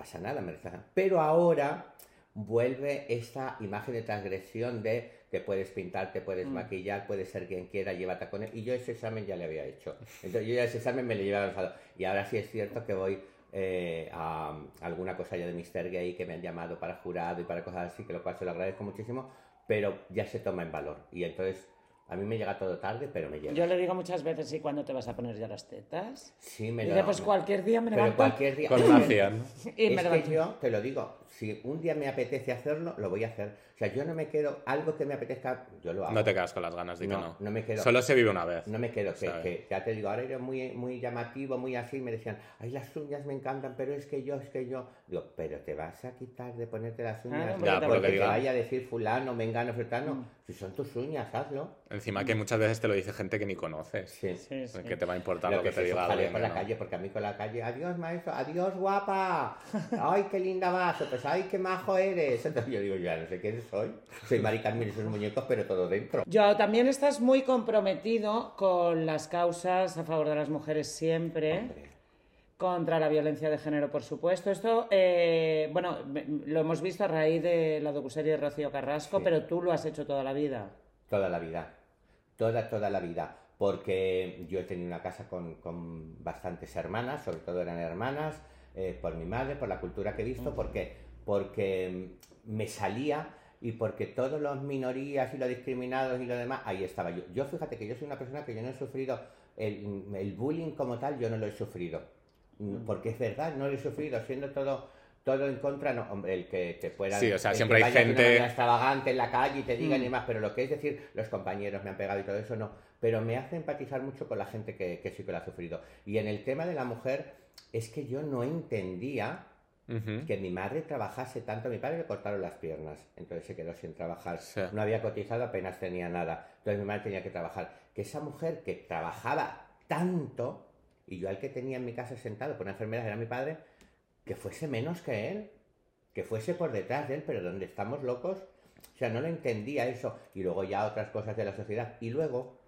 Pasa nada, me rechazan. Pero ahora vuelve esta imagen de transgresión de que puedes pintar, te puedes maquillar, puedes ser quien quiera, lleva tacones. Y yo ese examen ya le había hecho. Entonces yo ya ese examen me lo llevaba avanzado. Y ahora sí es cierto que voy eh, a alguna cosa ya de Mr. Gay que me han llamado para jurado y para cosas así, que lo cual se lo agradezco muchísimo, pero ya se toma en valor. Y entonces a mí me llega todo tarde, pero me llega. Yo le digo muchas veces, ¿y cuándo te vas a poner ya las tetas? Sí, me Y lo- dice, pues cualquier día me Pero levanto cualquier día. Con una cien. y es me que levanto. yo te lo digo, si un día me apetece hacerlo, lo voy a hacer. O sea, yo no me quedo, algo que me apetezca, yo lo hago. No te quedas con las ganas de que No, no. no me quedo. Solo se vive una vez. No me quedo, que, ya te digo, ahora era muy, muy llamativo, muy así, me decían, ay, las uñas me encantan, pero es que yo, es que yo. Digo, pero te vas a quitar de ponerte las uñas Claro, Ya, porque te vaya a decir fulano, mengano, fulano. Mm. Si son tus uñas, hazlo. Encima que muchas veces te lo dice gente que ni conoces. Sí. Sí, sí. Que te va a importar Lo lo, que, que te diga alguien. por la ¿no? calle, porque a mí con la calle, adiós maestro, adiós guapa, ay qué linda vas, pues ay qué majo eres. Entonces yo digo, ya no sé quién soy, soy Mari Carmen y sus muñecos, pero todo dentro. Yo también estás muy comprometido con las causas a favor de las mujeres siempre. Hombre, Contra la violencia de género, por supuesto. Esto, eh, bueno, lo hemos visto a raíz de la docuserie de Rocío Carrasco, Sí. pero tú lo has hecho toda la vida. Toda la vida, toda, toda la vida, porque yo he tenido una casa con, con bastantes hermanas, sobre todo eran hermanas, eh, por mi madre, por la cultura que he visto, porque, porque mm, me salía y porque todos los minorías y los discriminados y lo demás, ahí estaba yo. Yo fíjate que yo soy una persona que yo no he sufrido el, el bullying como tal, yo no lo he sufrido. Mm, Porque es verdad, no lo he sufrido, siendo todo todo en contra, no, hombre, el que te pueda Sí, o sea, siempre hay gente- extravagante en la calle y te digan Mm. y demás, pero lo que es decir, los compañeros me han pegado y todo eso no, pero me hace empatizar mucho con la gente que, que sí que lo ha sufrido. Y en el tema de la mujer, es que yo no entendía Que mi madre trabajase tanto, a mi padre le cortaron las piernas, entonces se quedó sin trabajar, Sí. no había cotizado, apenas tenía nada, entonces mi madre tenía que trabajar. Que esa mujer que trabajaba tanto, y yo al que tenía en mi casa sentado por una enfermedad era mi padre, que fuese menos que él, que fuese por detrás de él, pero donde estamos locos, o sea, no lo entendía eso, y luego ya otras cosas de la sociedad, y luego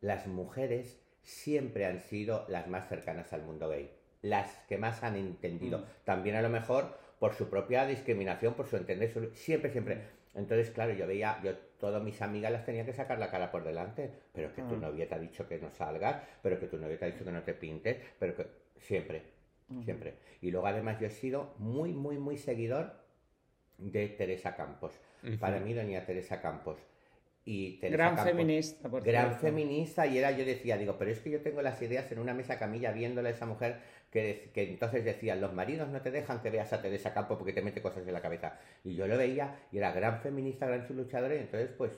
las mujeres siempre han sido las más cercanas al mundo gay, las que más han entendido. Mm. También a lo mejor por su propia discriminación, por su entender, siempre, siempre. Entonces, claro, yo veía, yo todas mis amigas las tenía que sacar la cara por delante, pero que tu novia te ha dicho que no salgas, pero que tu novia te ha dicho que no te pintes, pero que siempre, siempre. Y luego además yo he sido muy, muy, muy seguidor de Teresa Campos. Para mí, doña Teresa Campos. Y Teresa Gran Campos- feminista, por Gran cierto. feminista, y era, yo decía, digo, pero es que yo tengo las ideas en una mesa camilla viéndola a esa mujer que, de- que entonces decía, los maridos no te dejan que veas a Teresa Campos porque te mete cosas en la cabeza. Y yo lo veía, y era gran feminista, gran luchadora, y entonces pues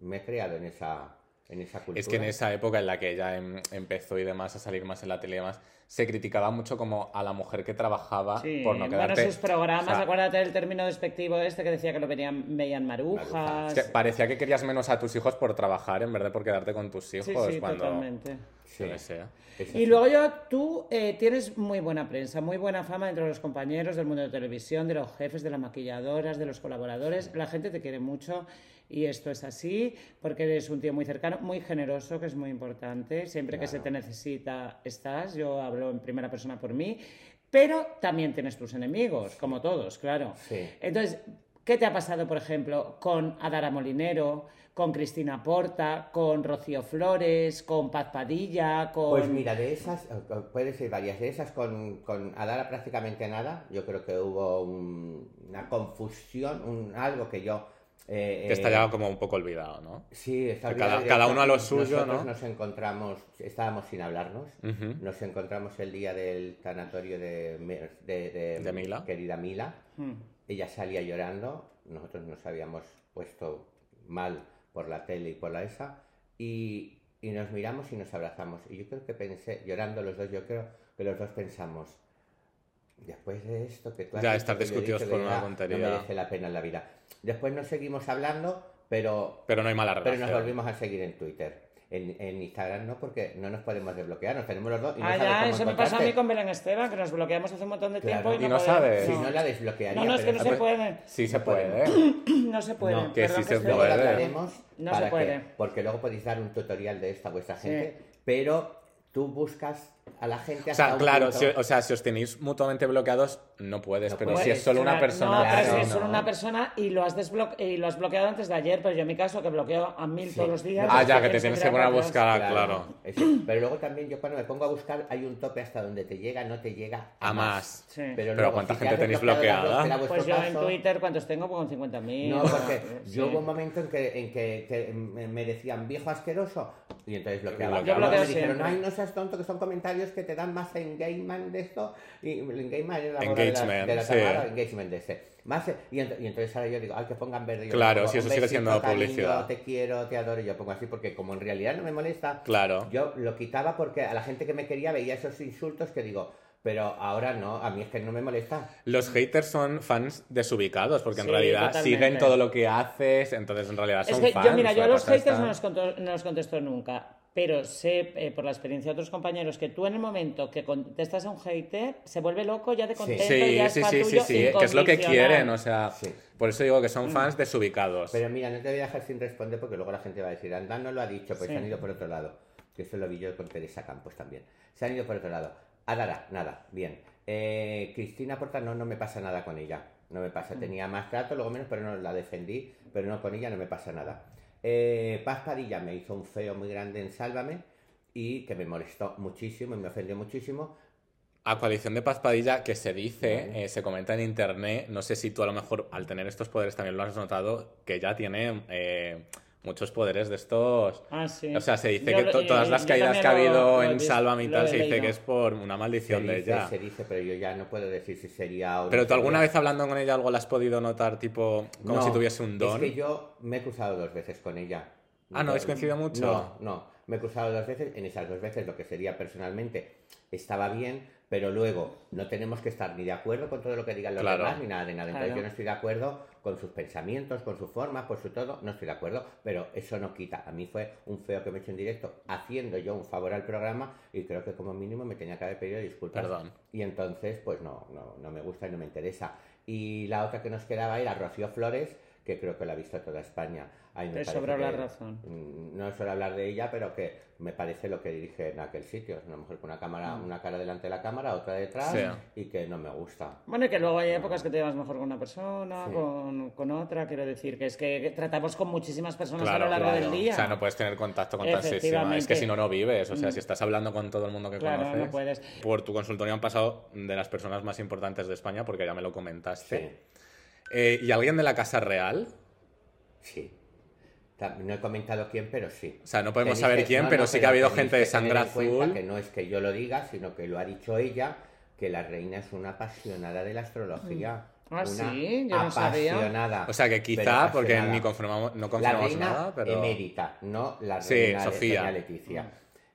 me he creado en esa, en esa cultura. Es que en esa época en la que ella em- empezó y demás a salir más en la tele y demás, se criticaba mucho como a la mujer que trabajaba Sí, por no bueno, quedarte... sus programas, o sea, acuérdate del término despectivo este que decía que lo veían, veían marujas. Marujas. es que parecía que querías menos a tus hijos por trabajar en vez de por quedarte con tus hijos Sí, sí, cuando... totalmente. Qué sé. Es Y luego yo, tú eh, tienes muy buena prensa, muy buena fama entre los compañeros del mundo de televisión, de los jefes, de las maquilladoras, de los colaboradores. La gente te quiere mucho y esto es así porque eres un tío muy cercano, muy generoso, que es muy importante. Siempre que se te necesita, estás. Yo hablo en primera persona por mí. Pero también tienes tus enemigos, como todos, claro. Sí. Entonces, ¿qué te ha pasado, por ejemplo, con Adara Molinero, con Cristina Porta, con Rocío Flores, con Paz Padilla, con... Pues mira, de esas, eh, puede ser varias, de esas con, con Adara prácticamente nada, yo creo que hubo un- una confusión, un, algo que yo... eh, Que está eh, ya como un poco olvidado, ¿no? Sí, está olvidado. cada- uno a lo suyo, nosotros ¿no? nos encontramos, estábamos sin hablarnos, nos encontramos el día del tanatorio de, de, de- De Mila. querida Mila. Hmm. Ella salía llorando, nosotros nos habíamos puesto mal por la tele y por la esa, y, y nos miramos y nos abrazamos. Y yo creo que pensé, llorando los dos, yo creo que los dos pensamos, después de esto que tú has Ya, estar discutidos por una tontería. No merece la pena en la vida. Después nos seguimos hablando, pero Pero no hay mala pero relación. nos volvimos a seguir en Twitter. En, en Instagram no, porque no nos podemos desbloquear, nos tenemos los dos y no ah, ya, cómo eso me pasa a mí con Belén Esteban, que nos bloqueamos hace un montón de Claro. tiempo y Y no, no sabes. Si no la desbloquearía. No, no, es que no se puede. Sí se puede, ¿eh? No se puede. No, que perdón sí se Luego No se puede. que- porque luego podéis dar un tutorial de esto a vuestra Sí. gente, pero tú buscas a la gente O hasta sea, un claro, si, o sea, si os tenéis mutuamente bloqueados, no puedes, No pero si puedes, es solo una Claro, persona... No, Claro, pero si es solo una persona y lo has, desbloque- y lo has bloqueado antes de ayer, pero yo en mi caso que bloqueo a mil Sí. todos los días. Ah, pues ya, que te tienes que poner a buscar, claro. Eso. Pero luego también yo cuando me pongo a buscar hay un tope hasta donde te llega, no te llega a, A más. Sí. Pero luego, ¿cuánta si te gente tenéis la bloqueada? Pues yo en caso- Twitter, ¿cuántos tengo? Pues con 50.000. No, porque Sí. yo hubo un momento en que, en que, que me decían viejo asqueroso y entonces bloqueaba. Yo bloqueo me dijeron, ay, no seas tonto, que son comentarios que te dan más engagement de esto. Y engagement es la boda de la- Engagement, de la sí. Tamara, engagement de ese. Más, y, ent- y entonces ahora yo digo, ay, que pongan verde. yo Claro, pongo, si eso "Un sigue siendo cariño, publicidad. te quiero, te adoro. Y yo pongo así porque como en realidad no me molesta, Claro. yo lo quitaba porque a la gente que me quería veía esos insultos que digo, pero ahora no, a mí es que no me molesta. Los haters son fans desubicados, porque en Sí, realidad totalmente. siguen todo lo que haces, entonces en realidad son Es que fans. yo, mira, yo a los haters no los, conto- no los contesto nunca, pero sé eh, por la experiencia de otros compañeros que tú en el momento que contestas a un hater se vuelve loco ya de contento y Sí, ya es sí, pa' sí, sí, tuyo sí, que es lo que quieren, o sea, Sí. por eso digo que Mm. son fans desubicados. Pero mira, no te voy a dejar sin responder porque luego la gente va a decir, anda, no lo ha dicho, pues Sí. se han ido por otro lado. Que eso lo vi yo con Teresa Campos también. Se han ido por otro lado. Adara, nada, bien. Eh, Cristina Porta, no, no me pasa nada con ella. No me Mm. pasa. Tenía más trato, luego menos, pero no la defendí. Pero no, con ella no me pasa nada. Eh, Paz Padilla me hizo un feo muy grande en Sálvame y que me molestó muchísimo y me ofendió muchísimo. A coalición de Paz Padilla, que se dice, eh, se comenta en internet, no sé si tú a lo mejor al tener estos poderes también lo has notado, que ya tiene eh, muchos poderes de estos... Ah, sí. O sea, se dice Yo que lo- to- yo- todas las caídas que ha habido lo en Sálvame y tal, se dice que es por una Se maldición de dice, ella. se dice, pero yo ya no puedo decir si sería o no Pero tú alguna vez hablando con ella algo la has podido notar, tipo, como No, si tuviese un don. Es que yo me he cruzado dos veces con ella. Ah, ¿no habéis coincidido mucho? No, no. Me he cruzado dos veces. En esas dos veces, lo que sería personalmente, estaba bien, pero luego no tenemos que estar ni de acuerdo con todo lo que digan los Claro. demás ni nada de nada. Entonces Claro. yo no estoy de acuerdo con sus pensamientos, con su forma, por su todo. No estoy de acuerdo, pero eso no quita. A mí fue un feo que me he hecho en directo haciendo yo un favor al programa y creo que como mínimo me tenía que haber pedido disculpas. Perdón. Y entonces, pues no, no, no me gusta y no me interesa. Y la otra que nos quedaba era Rocío Flores, que creo que la ha visto toda España. Ahí me Te sobra la razón. mm, No suelo hablar de ella, pero que me parece lo que dirige en aquel sitio. Una mujer con una cámara, Mm. una cara delante de la cámara, otra detrás, Sí. y que no me gusta. Bueno, y que luego hay épocas que te llevas mejor con una persona, Sí. con, con otra, quiero decir, que es que tratamos con muchísimas personas Claro, a lo largo claro. del día. O sea, no puedes tener contacto con tantísimas. Es que si no, no vives. O sea, si estás hablando con todo el mundo que Claro, conoces. no puedes. Por tu consultorio han pasado de las personas más importantes de España, porque ya me lo comentaste. Sí, Eh, ¿Y alguien de la Casa Real? sí. No he comentado quién, pero sí. O sea, no podemos Tenéis saber que- quién, no, pero no, sí que ha habido gente de sangre azul. Que no es que yo lo diga, sino que lo ha dicho ella, que la reina es una apasionada de la astrología. Ah, una sí, yo no sabía. apasionada. O sea, que quizá, porque ni confirmamos, no La confirmamos reina nada, pero... emérita, no la Sí, reina Sofía. doña Leticia.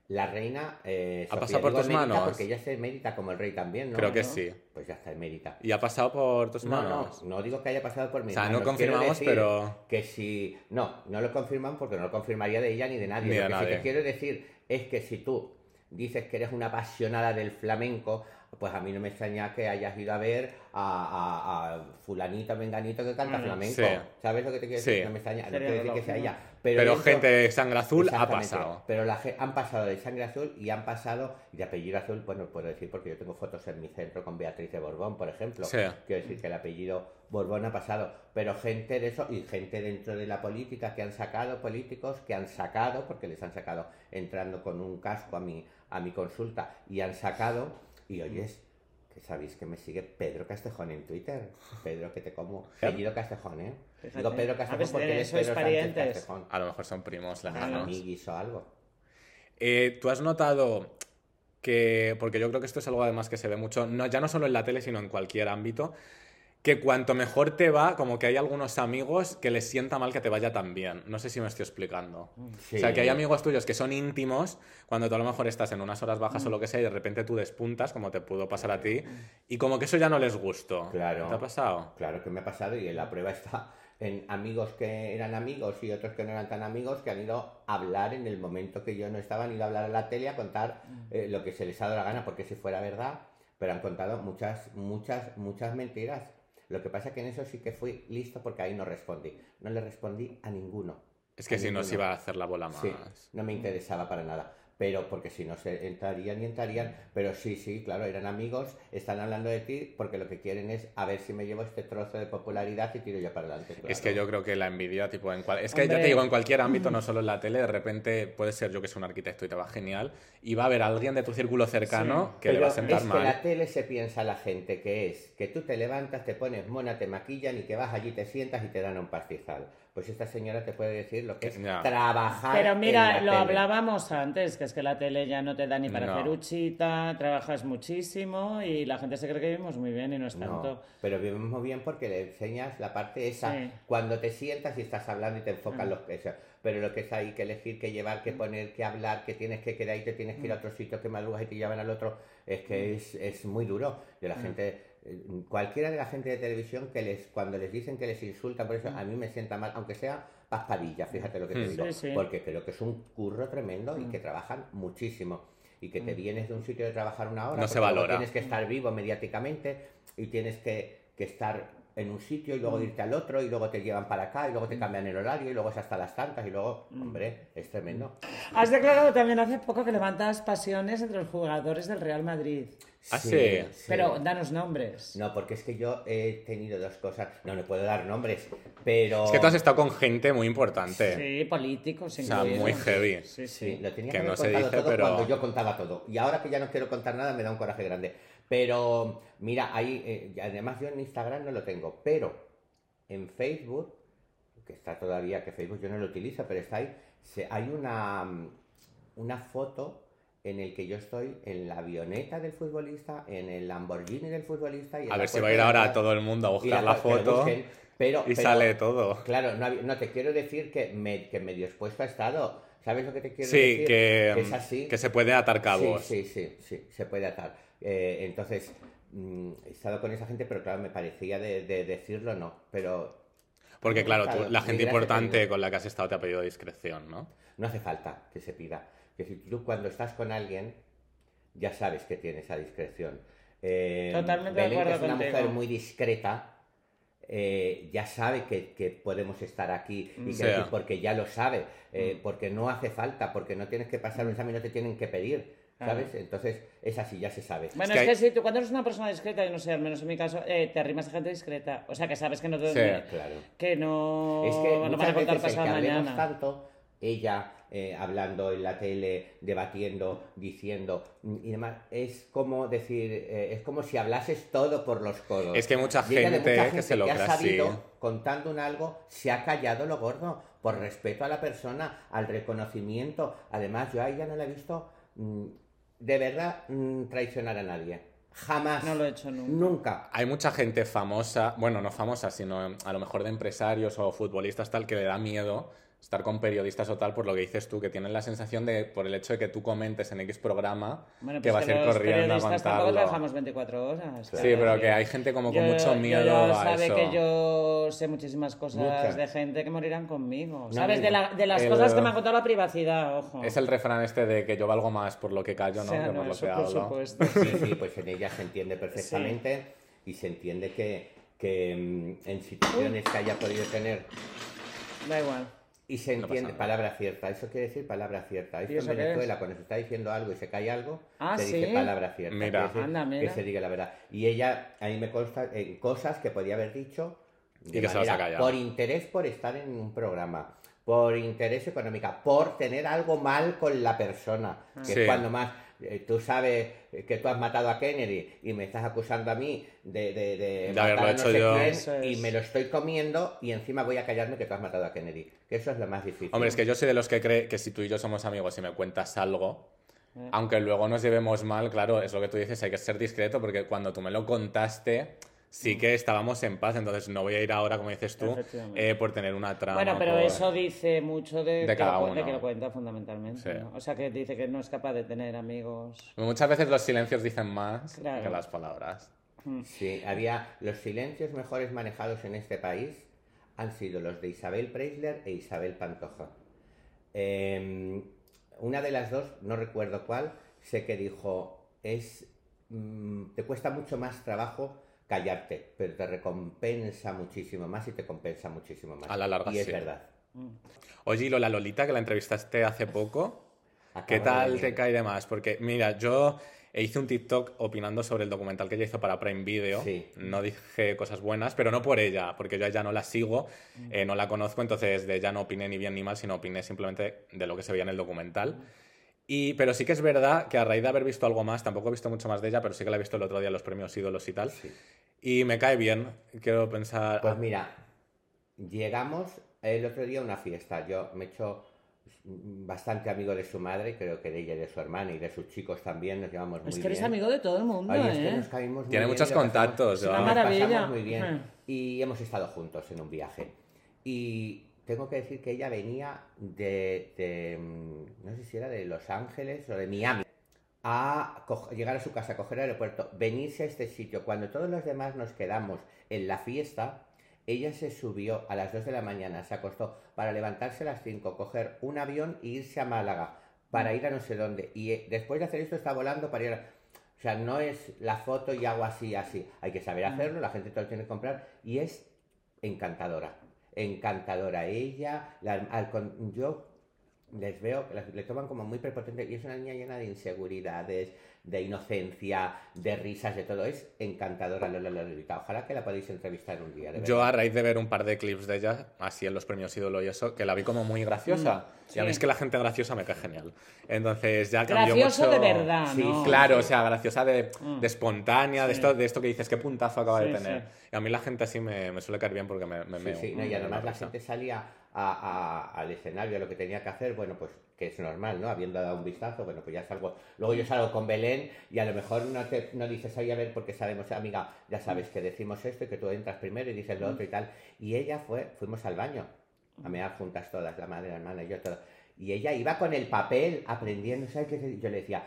La reina eh, ¿Ha Sofía, pasado por tus emérita manos? Porque ella se emérita como el rey también, ¿no? Creo que ¿No? sí. Pues ya está emérita. ¿Y ha pasado por tus No, no, manos? no digo que haya pasado por mis O sea, no manos. Quiero confirmamos, pero- Que si... No, no lo confirman porque no lo confirmaría de ella ni de nadie. Ni lo que sí nadie. que quiero decir es que si tú dices que eres una apasionada del flamenco, pues a mí no me extraña que hayas ido a ver a, a, a fulanito, menganito que canta Mm, flamenco. sí. ¿Sabes lo que te quiero decir? Sí. No me extraña, no quiero decir que sea ella. Pero, gente de sangre azul ha pasado. Pero la, han pasado de sangre azul y han pasado de apellido azul, bueno, puedo decir porque yo tengo fotos en mi centro con Beatriz de Borbón, por ejemplo. Sí. Quiero decir que el apellido Borbón ha pasado. Pero gente de eso y gente dentro de la política que han sacado, políticos que han sacado, porque les han sacado entrando con un casco a mi, a mi consulta y han sacado, y oyes, que sabéis que me sigue Pedro Castejón en Twitter. Pedro, que te como. Apellido Castejón, ¿eh? Fíjate. Digo Pedro A Castejón porque él es sois Pedro parientes. Castejón. A lo mejor son primos lejanos. Amiguis o algo. Eh, ¿Tú has notado que, porque yo creo que esto es algo además que se ve mucho, no, ya no solo en la tele, sino en cualquier ámbito, que cuanto mejor te va, como que hay algunos amigos que les sienta mal que te vaya tan bien. No sé si me estoy explicando. Sí. O sea, que hay amigos tuyos que son íntimos, cuando tú a lo mejor estás en unas horas bajas o lo que sea, y de repente tú despuntas, como te pudo pasar a ti, y como que eso ya no les gustó. Claro. ¿Te ha pasado? Claro que me ha pasado y en la prueba está en amigos que eran amigos y otros que no eran tan amigos que han ido a hablar en el momento que yo no estaba, han ido a hablar a la tele a contar eh, lo que se les ha dado la gana, porque si fuera verdad, pero han contado muchas, muchas, muchas mentiras. Lo que pasa que en eso sí que fui listo porque ahí no respondí. No le respondí a ninguno. Es que si no se iba a hacer la bola más. Sí, no me interesaba para nada. Pero porque si no se entrarían y entrarían. Pero sí, sí, claro, eran amigos, están hablando de ti porque lo que quieren es a ver si me llevo este trozo de popularidad y tiro yo para adelante. Es claro. que yo creo que la envidia, tipo, en cual... Es que ya te digo, en cualquier ámbito, no solo en la tele, de repente puede ser yo que soy un arquitecto y te va genial, y va a haber alguien de tu círculo cercano que le va a sentar es mal. que la tele se piensa la gente que es que tú te levantas, te pones mona, te maquillan y que vas allí, te sientas y te dan un pastizal. Pues esta señora te puede decir lo que es Ya. trabajar. Pero en mira, la lo tele. hablábamos antes, que es que la tele ya no te da ni para No. hacer uchita, trabajas muchísimo y la gente se cree que vivimos muy bien y no es No, tanto. pero vivimos bien porque le enseñas la parte esa. Sí. Cuando te sientas y estás hablando y te enfocas Mm. los que eso. Pero lo que es ahí, que elegir, que llevar, que poner, que hablar, que tienes que quedar y te tienes que ir a Mm. otro sitio, que madrugas y te llevan al otro, es que es, es muy duro. Y Mm. la gente, cualquiera de la gente de televisión que les, cuando les dicen que les insultan, por Mm. eso a mí me sienta mal, aunque sea paspadilla, fíjate lo que te Mm. digo. Sí. Porque creo que es un curro tremendo y que trabajan muchísimo. Y que te vienes de un sitio de trabajar una hora, No se valora. tienes que estar vivo mediáticamente y tienes que, que estar en un sitio y luego irte al otro y luego te llevan para acá y luego te cambian el horario y luego es hasta las tantas y luego, hombre, es tremendo. Has declarado también hace poco que levantas pasiones entre los jugadores del Real Madrid. Ah, sí. Pero danos nombres. No, porque es que yo he tenido dos cosas, no, no puedo dar nombres, pero... Es que tú has estado con gente muy importante. Sí, políticos, O sea, muy heavy. Sí, Sí, sí. lo tenía Que que, no haber se contado dice, todo pero- cuando yo contaba todo. Y ahora que ya no quiero contar nada, me da un coraje grande. Pero, mira, ahí, eh, además yo en Instagram no lo tengo, pero en Facebook, que está todavía, que Facebook yo no lo utilizo, pero está ahí, se- hay una, mm, una foto en el que yo estoy en la avioneta del futbolista, en el Lamborghini del futbolista. Y en A la ver si va a ir ahora atrás. todo el mundo a Y buscar la foto busquen, pero, y pero- sale todo. Claro, no, no, te quiero decir que, me, que medio expuesto ha estado. ¿Sabes lo que te quiero Sí, decir? que, es así. que se puede atar cabos. Sí, sí, sí, sí, se puede atar. Eh, entonces, mm, he estado con esa gente, pero claro, me parecía de, de decirlo, no. Pero Porque claro, tú- la gente importante con la que has estado te ha pedido discreción, ¿no? no hace falta que se pida. Que si tú cuando estás con alguien, ya sabes que tienes esa discreción. Eh, Totalmente de Belén, que acuerdo es una contigo. mujer muy discreta, eh, ya sabe que, que podemos estar aquí y que decir, porque ya lo sabe, eh, porque no hace falta, porque no tienes que pasar un examen, no te tienen que pedir, ¿sabes? Entonces es así, ya se sabe. Bueno, Es es que si tú cuando eres una persona discreta, yo no sé, al menos en mi caso, eh, te arrimas a gente discreta. O sea, que sabes que no te Sí, claro. que no, Es que no van a contar pasado mañana. tanto, ella eh, hablando en la tele, debatiendo, diciendo mm, y demás, es como decir, eh, es como si hablases todo por los codos. Es que mucha gente que se lo ha cree así. sabido, contando un algo, se ha callado lo gordo, por respeto a la persona, al reconocimiento. Además, yo a ella no la he visto mm, de verdad mm, traicionar a nadie. Jamás. No lo he hecho nunca. Nunca. Hay mucha gente famosa, bueno, no famosa, sino a lo mejor de empresarios o futbolistas tal, que le da miedo estar con periodistas o tal, por lo que dices tú, que tienen la sensación de, por el hecho de que tú comentes en X programa, Bueno, que pues vas a ir corriendo a contarlo. trabajamos 24 horas. Sí, pero que hay gente como con Yo- mucho yo- miedo yo a sabe eso. que yo sé muchísimas cosas Muchas. de gente que morirán conmigo. No, ¿Sabes? no, De, la- de las el- cosas que me ha contado la privacidad, ojo. Es el refrán este de que yo valgo más por lo que callo, ¿no? O sea, que por no, lo eso que por hablo. supuesto. Sí, sí, pues en ella se entiende perfectamente y se entiende que, que mm, en situaciones que haya podido tener Da igual. Y se No entiende, palabra cierta, eso quiere decir palabra cierta. Esto ¿Y eso en Venezuela, es? cuando se está diciendo algo y se cae algo, Ah, se dice ¿sí? palabra cierta. Mira. decir Anda, mira. Que se diga la verdad. Y ella, a mí me consta en cosas que podía haber dicho de Y que manera- por interés por estar en un programa, por interés económica, por tener algo mal con la persona, que Sí. es cuando más tú sabes eh, que tú has matado a Kennedy y me estás acusando a mí de, de, de De haberlo hecho yo. y me lo estoy comiendo y encima voy a callarme que tú has matado a Kennedy. Que eso es lo más difícil. Hombre, es que yo soy de los que cree que si tú y yo somos amigos y me cuentas algo, aunque luego nos llevemos mal, claro, es lo que tú dices, hay que ser discreto porque cuando tú me lo contaste, sí que estábamos en paz, entonces no voy a ir ahora, como dices tú, eh, por tener una trama. Bueno, pero por- eso dice mucho de, De que, cada lo, cu- de uno. que lo cuenta fundamentalmente. Sí. ¿no? O sea, que dice que no es capaz de tener amigos. Muchas veces los silencios dicen más Claro. que las palabras. Sí, había los silencios mejores manejados en este país han sido los de Isabel Preisler e Isabel Pantoja. Eh, una de las dos, no recuerdo cuál, sé que dijo, es mm, te cuesta mucho más trabajo callarte, pero te recompensa muchísimo más y te compensa muchísimo más. A la larga, y es sí. verdad. Oye, y Lola Lolita, que la entrevistaste hace poco, ¿qué tal te cae de más? Porque, mira, yo hice un TikTok opinando sobre el documental que ella hizo para Prime Video. Sí. No dije cosas buenas, pero no por ella, porque yo a ella no la sigo, Mm. eh, no la conozco, entonces de ella no opiné ni bien ni mal, sino opiné simplemente de lo que se veía en el documental. Y, pero sí que es verdad que a raíz de haber visto algo más, tampoco he visto mucho más de ella, pero sí que la he visto el otro día en los premios ídolos y tal. Sí. Y me cae bien, quiero pensar... Pues mira, llegamos el otro día a una fiesta. Yo me he hecho bastante amigo de su madre, creo que de ella y de su hermana y de sus chicos también, nos llevamos muy es bien. que eres amigo de todo el mundo, Ay, es que ¿eh? nos caímos muy Tiene bien muchos pasamos- contactos, Es una ¿no? nos pasamos maravilla. muy bien. Y hemos estado juntos en un viaje. Y tengo que decir que ella venía de, mm, no sé si era de Los Ángeles o de Miami, a llegar a su casa, coger el aeropuerto, venirse a este sitio. Cuando todos los demás nos quedamos en la fiesta, ella se subió a las 2 de la mañana, se acostó para levantarse a las 5, coger un avión e irse a Málaga para ir a no sé dónde. Y eh, después de hacer esto está volando para ir a... O sea, no es la foto y hago así, así. Hay que saber hacerlo, la gente todo lo tiene que comprar y es encantadora. Encantadora. Ella, la- yo les veo, le toman como muy prepotente y es una niña llena de inseguridades, de inocencia, de risas, de todo. Es encantadora Lola Lolita. Ojalá que la podáis entrevistar un día. de Yo a raíz de ver un par de clips de ella, así en los premios ídolo y eso, que la vi como muy graciosa. Y a mí sí. es que la gente graciosa me cae genial. Entonces ya cambió Gracioso mucho... de verdad, Sí, ¿no? Claro, o sea, graciosa de, Mm. de espontánea, de, Sí. esto, de esto que dices, qué puntazo acaba de Sí, tener. sí. Y a mí la gente así me, me suele caer bien porque me, me Sí, meo. sí, no, y además la gente salía al escenario a lo que tenía que hacer, bueno, pues que es normal, ¿no? Habiendo dado un vistazo, bueno, pues ya salgo. Luego yo salgo con Belén y a lo mejor no te no dices ahí a ver porque sabemos, amiga, ya sabes que decimos esto y que tú entras primero y dices lo otro y tal. Y ella fue, fuimos al baño a mear juntas todas, la madre, la hermana y yo, todo. Y ella iba con el papel aprendiendo, ¿sabes qué? Yo le decía,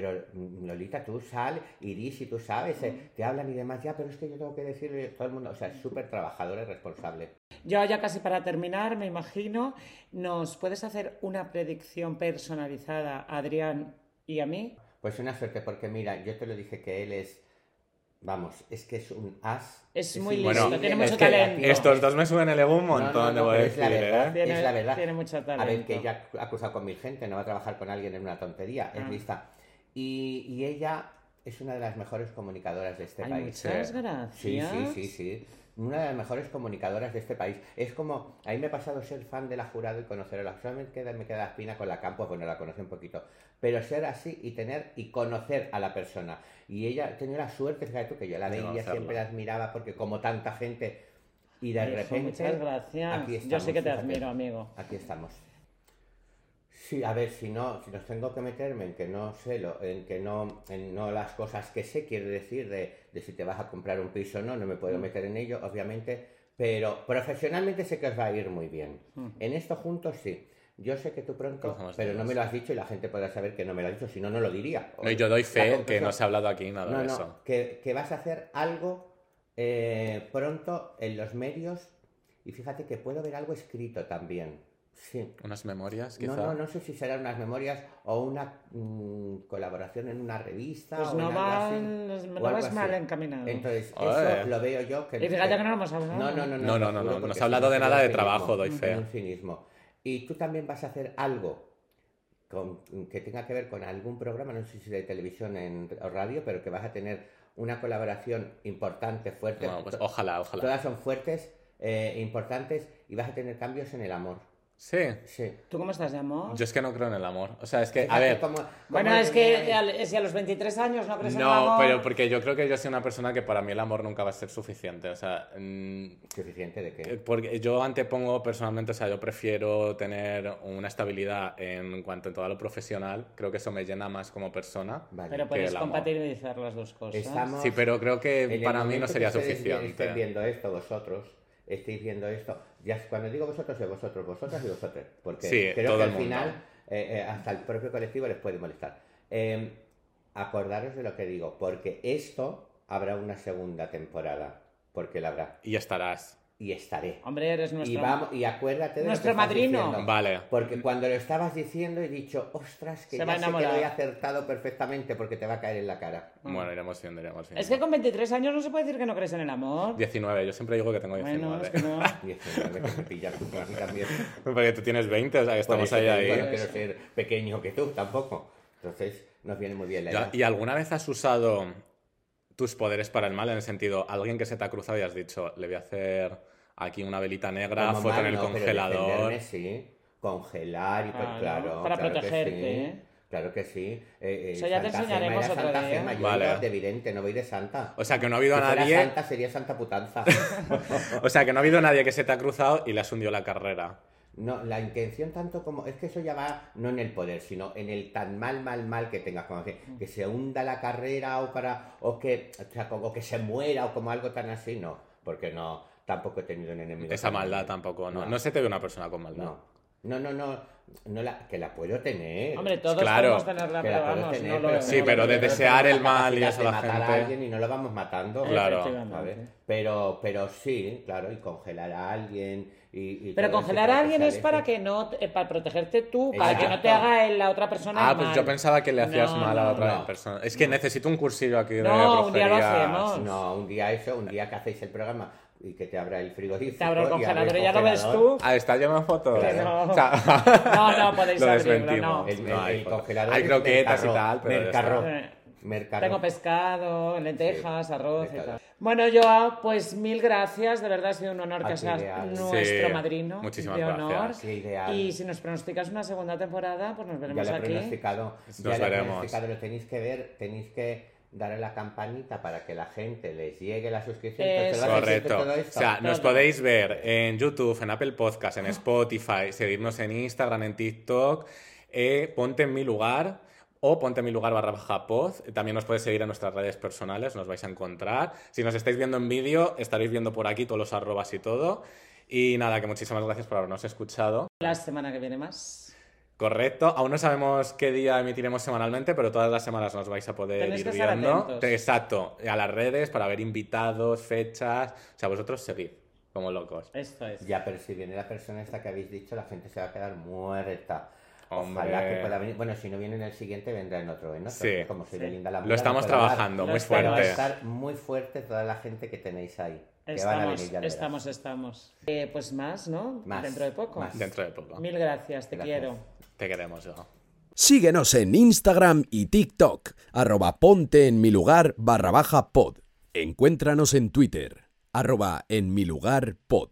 pero mm, Lolita, tú sal y di si tú sabes, eh, te hablan y demás, ya, pero es que yo tengo que decirle todo el mundo, o sea, es súper trabajadora y responsable. Yo ya casi para terminar, me imagino, ¿nos puedes hacer una predicción personalizada a Adrián y a mí? Pues una suerte, porque mira, yo te lo dije que él es Vamos, es que es un as. Es muy increíble listo, tiene mucho es que talento. estos dos me suben el ego un No, no, montón, no, debo pero es decir, la verdad. ¿eh? Tiene- es la verdad. tiene mucho A ver, talento. que ella ha cruzado con mil gente, no va a trabajar con alguien en una tontería, es Ah. lista. Y, y ella es una de las mejores comunicadoras de este Ay, país. muchas gracias. Sí, sí, sí, sí. Una de las mejores comunicadoras de este país. Es como, a mí me ha pasado ser fan de la jurado y conocerla. Solamente queda- me queda la espina con la campo, bueno, la conocí un poquito. Pero ser así y tener y conocer a la persona. Y ella tenía la suerte, fíjate tú, que yo la veía, siempre la admiraba, porque como tanta gente. Y de Ay, repente. muchas gracias. aquí Yo estamos, sí que te fíjate. admiro, amigo. Aquí estamos. Sí, a ver, si no, si nos tengo que meterme en que no sé lo, en que no, en no las cosas que sé, quiere decir de, de si te vas a comprar un piso o no, no me Mm. puedo meter en ello, obviamente, pero profesionalmente sé que os va a ir muy bien. Mm. En esto juntos sí. Yo sé que tú pronto, Cruzamos pero no me lo has dicho y la gente podrá saber que no me lo has dicho, si no, no lo diría. No, y yo doy fe que no se ha hablado aquí nada no, de no, eso. Que, que vas a hacer algo eh, pronto en los medios y fíjate que puedo ver algo escrito también. Sí. Unas memorias, quizá. No, no, no sé si serán unas memorias o una mm, colaboración en una revista Pues o no, así, no o vas así. mal encaminado. Entonces, eso lo veo yo que... Y fíjate que no lo hemos hablado. No, no, no. No, no, no, no, no porque se ha hablado de nada de trabajo, doy fe. un cinismo. Y tú también vas a hacer algo con- que tenga que ver con algún programa, no sé si de televisión en, o radio, pero que vas a tener una colaboración importante, fuerte. Bueno, pues ojalá, ojalá. Todas son fuertes, eh, importantes y vas a tener cambios en el amor. Sí. Sí. ¿Tú cómo estás de amor? Yo es que no creo en el amor. O sea, es que, a ver, cómo- Bueno, cómo es tenía- que si a los 23 años no crees en el no, amor... pero porque yo creo que yo soy una persona que para mí el amor nunca va a ser suficiente. O sea, mm, ¿Suficiente de eh, qué? porque yo antepongo personalmente, o sea, yo prefiero tener una estabilidad en cuanto a todo lo profesional. Creo que eso me llena más como persona. Vale. Pero que puedes el amor. compatibilizar las dos cosas. Estamos- Sí, pero creo que para mí no sería que suficiente. Estén viendo esto vosotros, estéis viendo esto. Ya cuando digo vosotros, es vosotros, vosotras y vosotros. Porque Sí, creo que al final, eh, eh, hasta el propio colectivo les puede molestar. Eh, acordaros de lo que digo, porque esto habrá una segunda temporada. Porque la habrá. Y estarás. Y estaré. Hombre, eres Y, nuestro... vamos, y acuérdate de lo Nuestro que estás madrino. diciendo. Vale. Porque cuando lo estabas diciendo he dicho, ostras, que Se ya sé que lo he acertado perfectamente porque te va a caer en la cara. Bueno, iremos viendo, iremos viendo. Es que con 23 años no se puede decir que no crees en el amor. 19, yo siempre digo que tengo 19. Bueno, es que no. 19 que me pillas tú mí también. Porque tú tienes 20, o sea, que Por estamos ahí, ahí. no quiero ser pequeño que tú tampoco. Entonces, nos viene muy bien la edad. ¿Y alguna vez has usado tus poderes para el mal? En el sentido, alguien que se te ha cruzado y has dicho, le voy a hacer aquí una velita negra, Como foto en el no, congelador. sí. Congelar y pues, Claro, claro. para claro que protegerte, sí. ¿eh? Claro que sí. Eh, eh, Eso ya te Santa enseñaremos Gema Santa día. Gema, yo Vale. iba de vidente, no voy de santa. O sea, que no ha habido si fuera nadie. santa sería Santa Putanza. O sea, que no ha habido nadie que se te ha cruzado y le has hundido la carrera. No, la intención tanto como... Es que eso ya va no en el poder, sino en el tan mal, mal, mal que tengas. Como que, que se hunda la carrera o para... O que, o, sea, como que se muera o como algo tan así, no. Porque no, tampoco he tenido un enemigo. Esa maldad tampoco, ¿no? No. No se te ve una persona con maldad. No. No, no, no. no la, que la puedo tener. Hombre, todos Claro, podemos tenerla, que la pero vamos, tener, no lo pero Sí, no pero de desear el mal y eso a de la matar gente. a alguien y no lo vamos matando. Claro. Pero, pero sí, claro, y congelar a alguien y... y Pero congelar a alguien es para que no, para protegerte tú, para que no te haga el- la otra persona Ah, pues yo pensaba que le hacías No, mal a la otra no. persona. Es que necesito un cursillo aquí de No, un día lo hacemos. No, un día eso, un día que hacéis el programa y que te abra el frigorífico. Te abro el congelador y ya lo ves tú. Ah, está lleno de fotos. Claro. O sea, No, no, podéis lo abrirlo, no. El, No, hay el fotos. congelador Hay croquetas y tal, pero ya mercarro. Tengo pescado, lentejas, Sí, arroz y tal. Bueno, Joao, pues mil gracias. De verdad ha sido un honor que seas nuestro Sí, madrino. muchísimas de honor. gracias. Y si nos pronosticas una segunda temporada, pues nos Ya veremos lo he aquí. pronosticado. Nos ya lo he veremos. pronosticado, lo tenéis que ver, tenéis que darle la campanita para que la gente les llegue la suscripción. Eso. Entonces, ¿vas a decir Correcto. todo O sea, nos podéis ver en YouTube, en Apple Podcast, en Spotify, seguirnos en Instagram, en TikTok, eh, ponte en mi lugar o ponte en mi lugar barra baja pod. También nos podéis seguir en nuestras redes personales, nos vais a encontrar. Si nos estáis viendo en vídeo, estaréis viendo por aquí todos los arrobas y todo. Y nada, que muchísimas gracias por habernos escuchado. La semana que viene más. Correcto, aún no sabemos qué día emitiremos semanalmente, pero todas las semanas nos vais a poder Tenéis ir que viendo. Exacto, a las redes para ver invitados, fechas. O sea, vosotros seguid como locos. Esto es. Ya, pero si viene la persona esta que habéis dicho, la gente se va a quedar muerta. Hombre. Ojalá que pueda venir. Bueno, si no viene en el siguiente, vendrá en otro. ¿no? Sí. Como soy de Linda la Lo estamos trabajando muy. Pero va a fuerte. estar muy fuerte toda la gente que tenéis ahí. Que van a Estamos, estamos, estamos. Eh, pues más, ¿no? Más, Dentro de poco. más. Dentro de poco. Mil gracias, te Gracias. quiero. Te queremos, yo. Síguenos en Instagram y TikTok, arroba ponte en mi lugar barra baja pod. Encuéntranos en Twitter, arroba en mi lugar pod.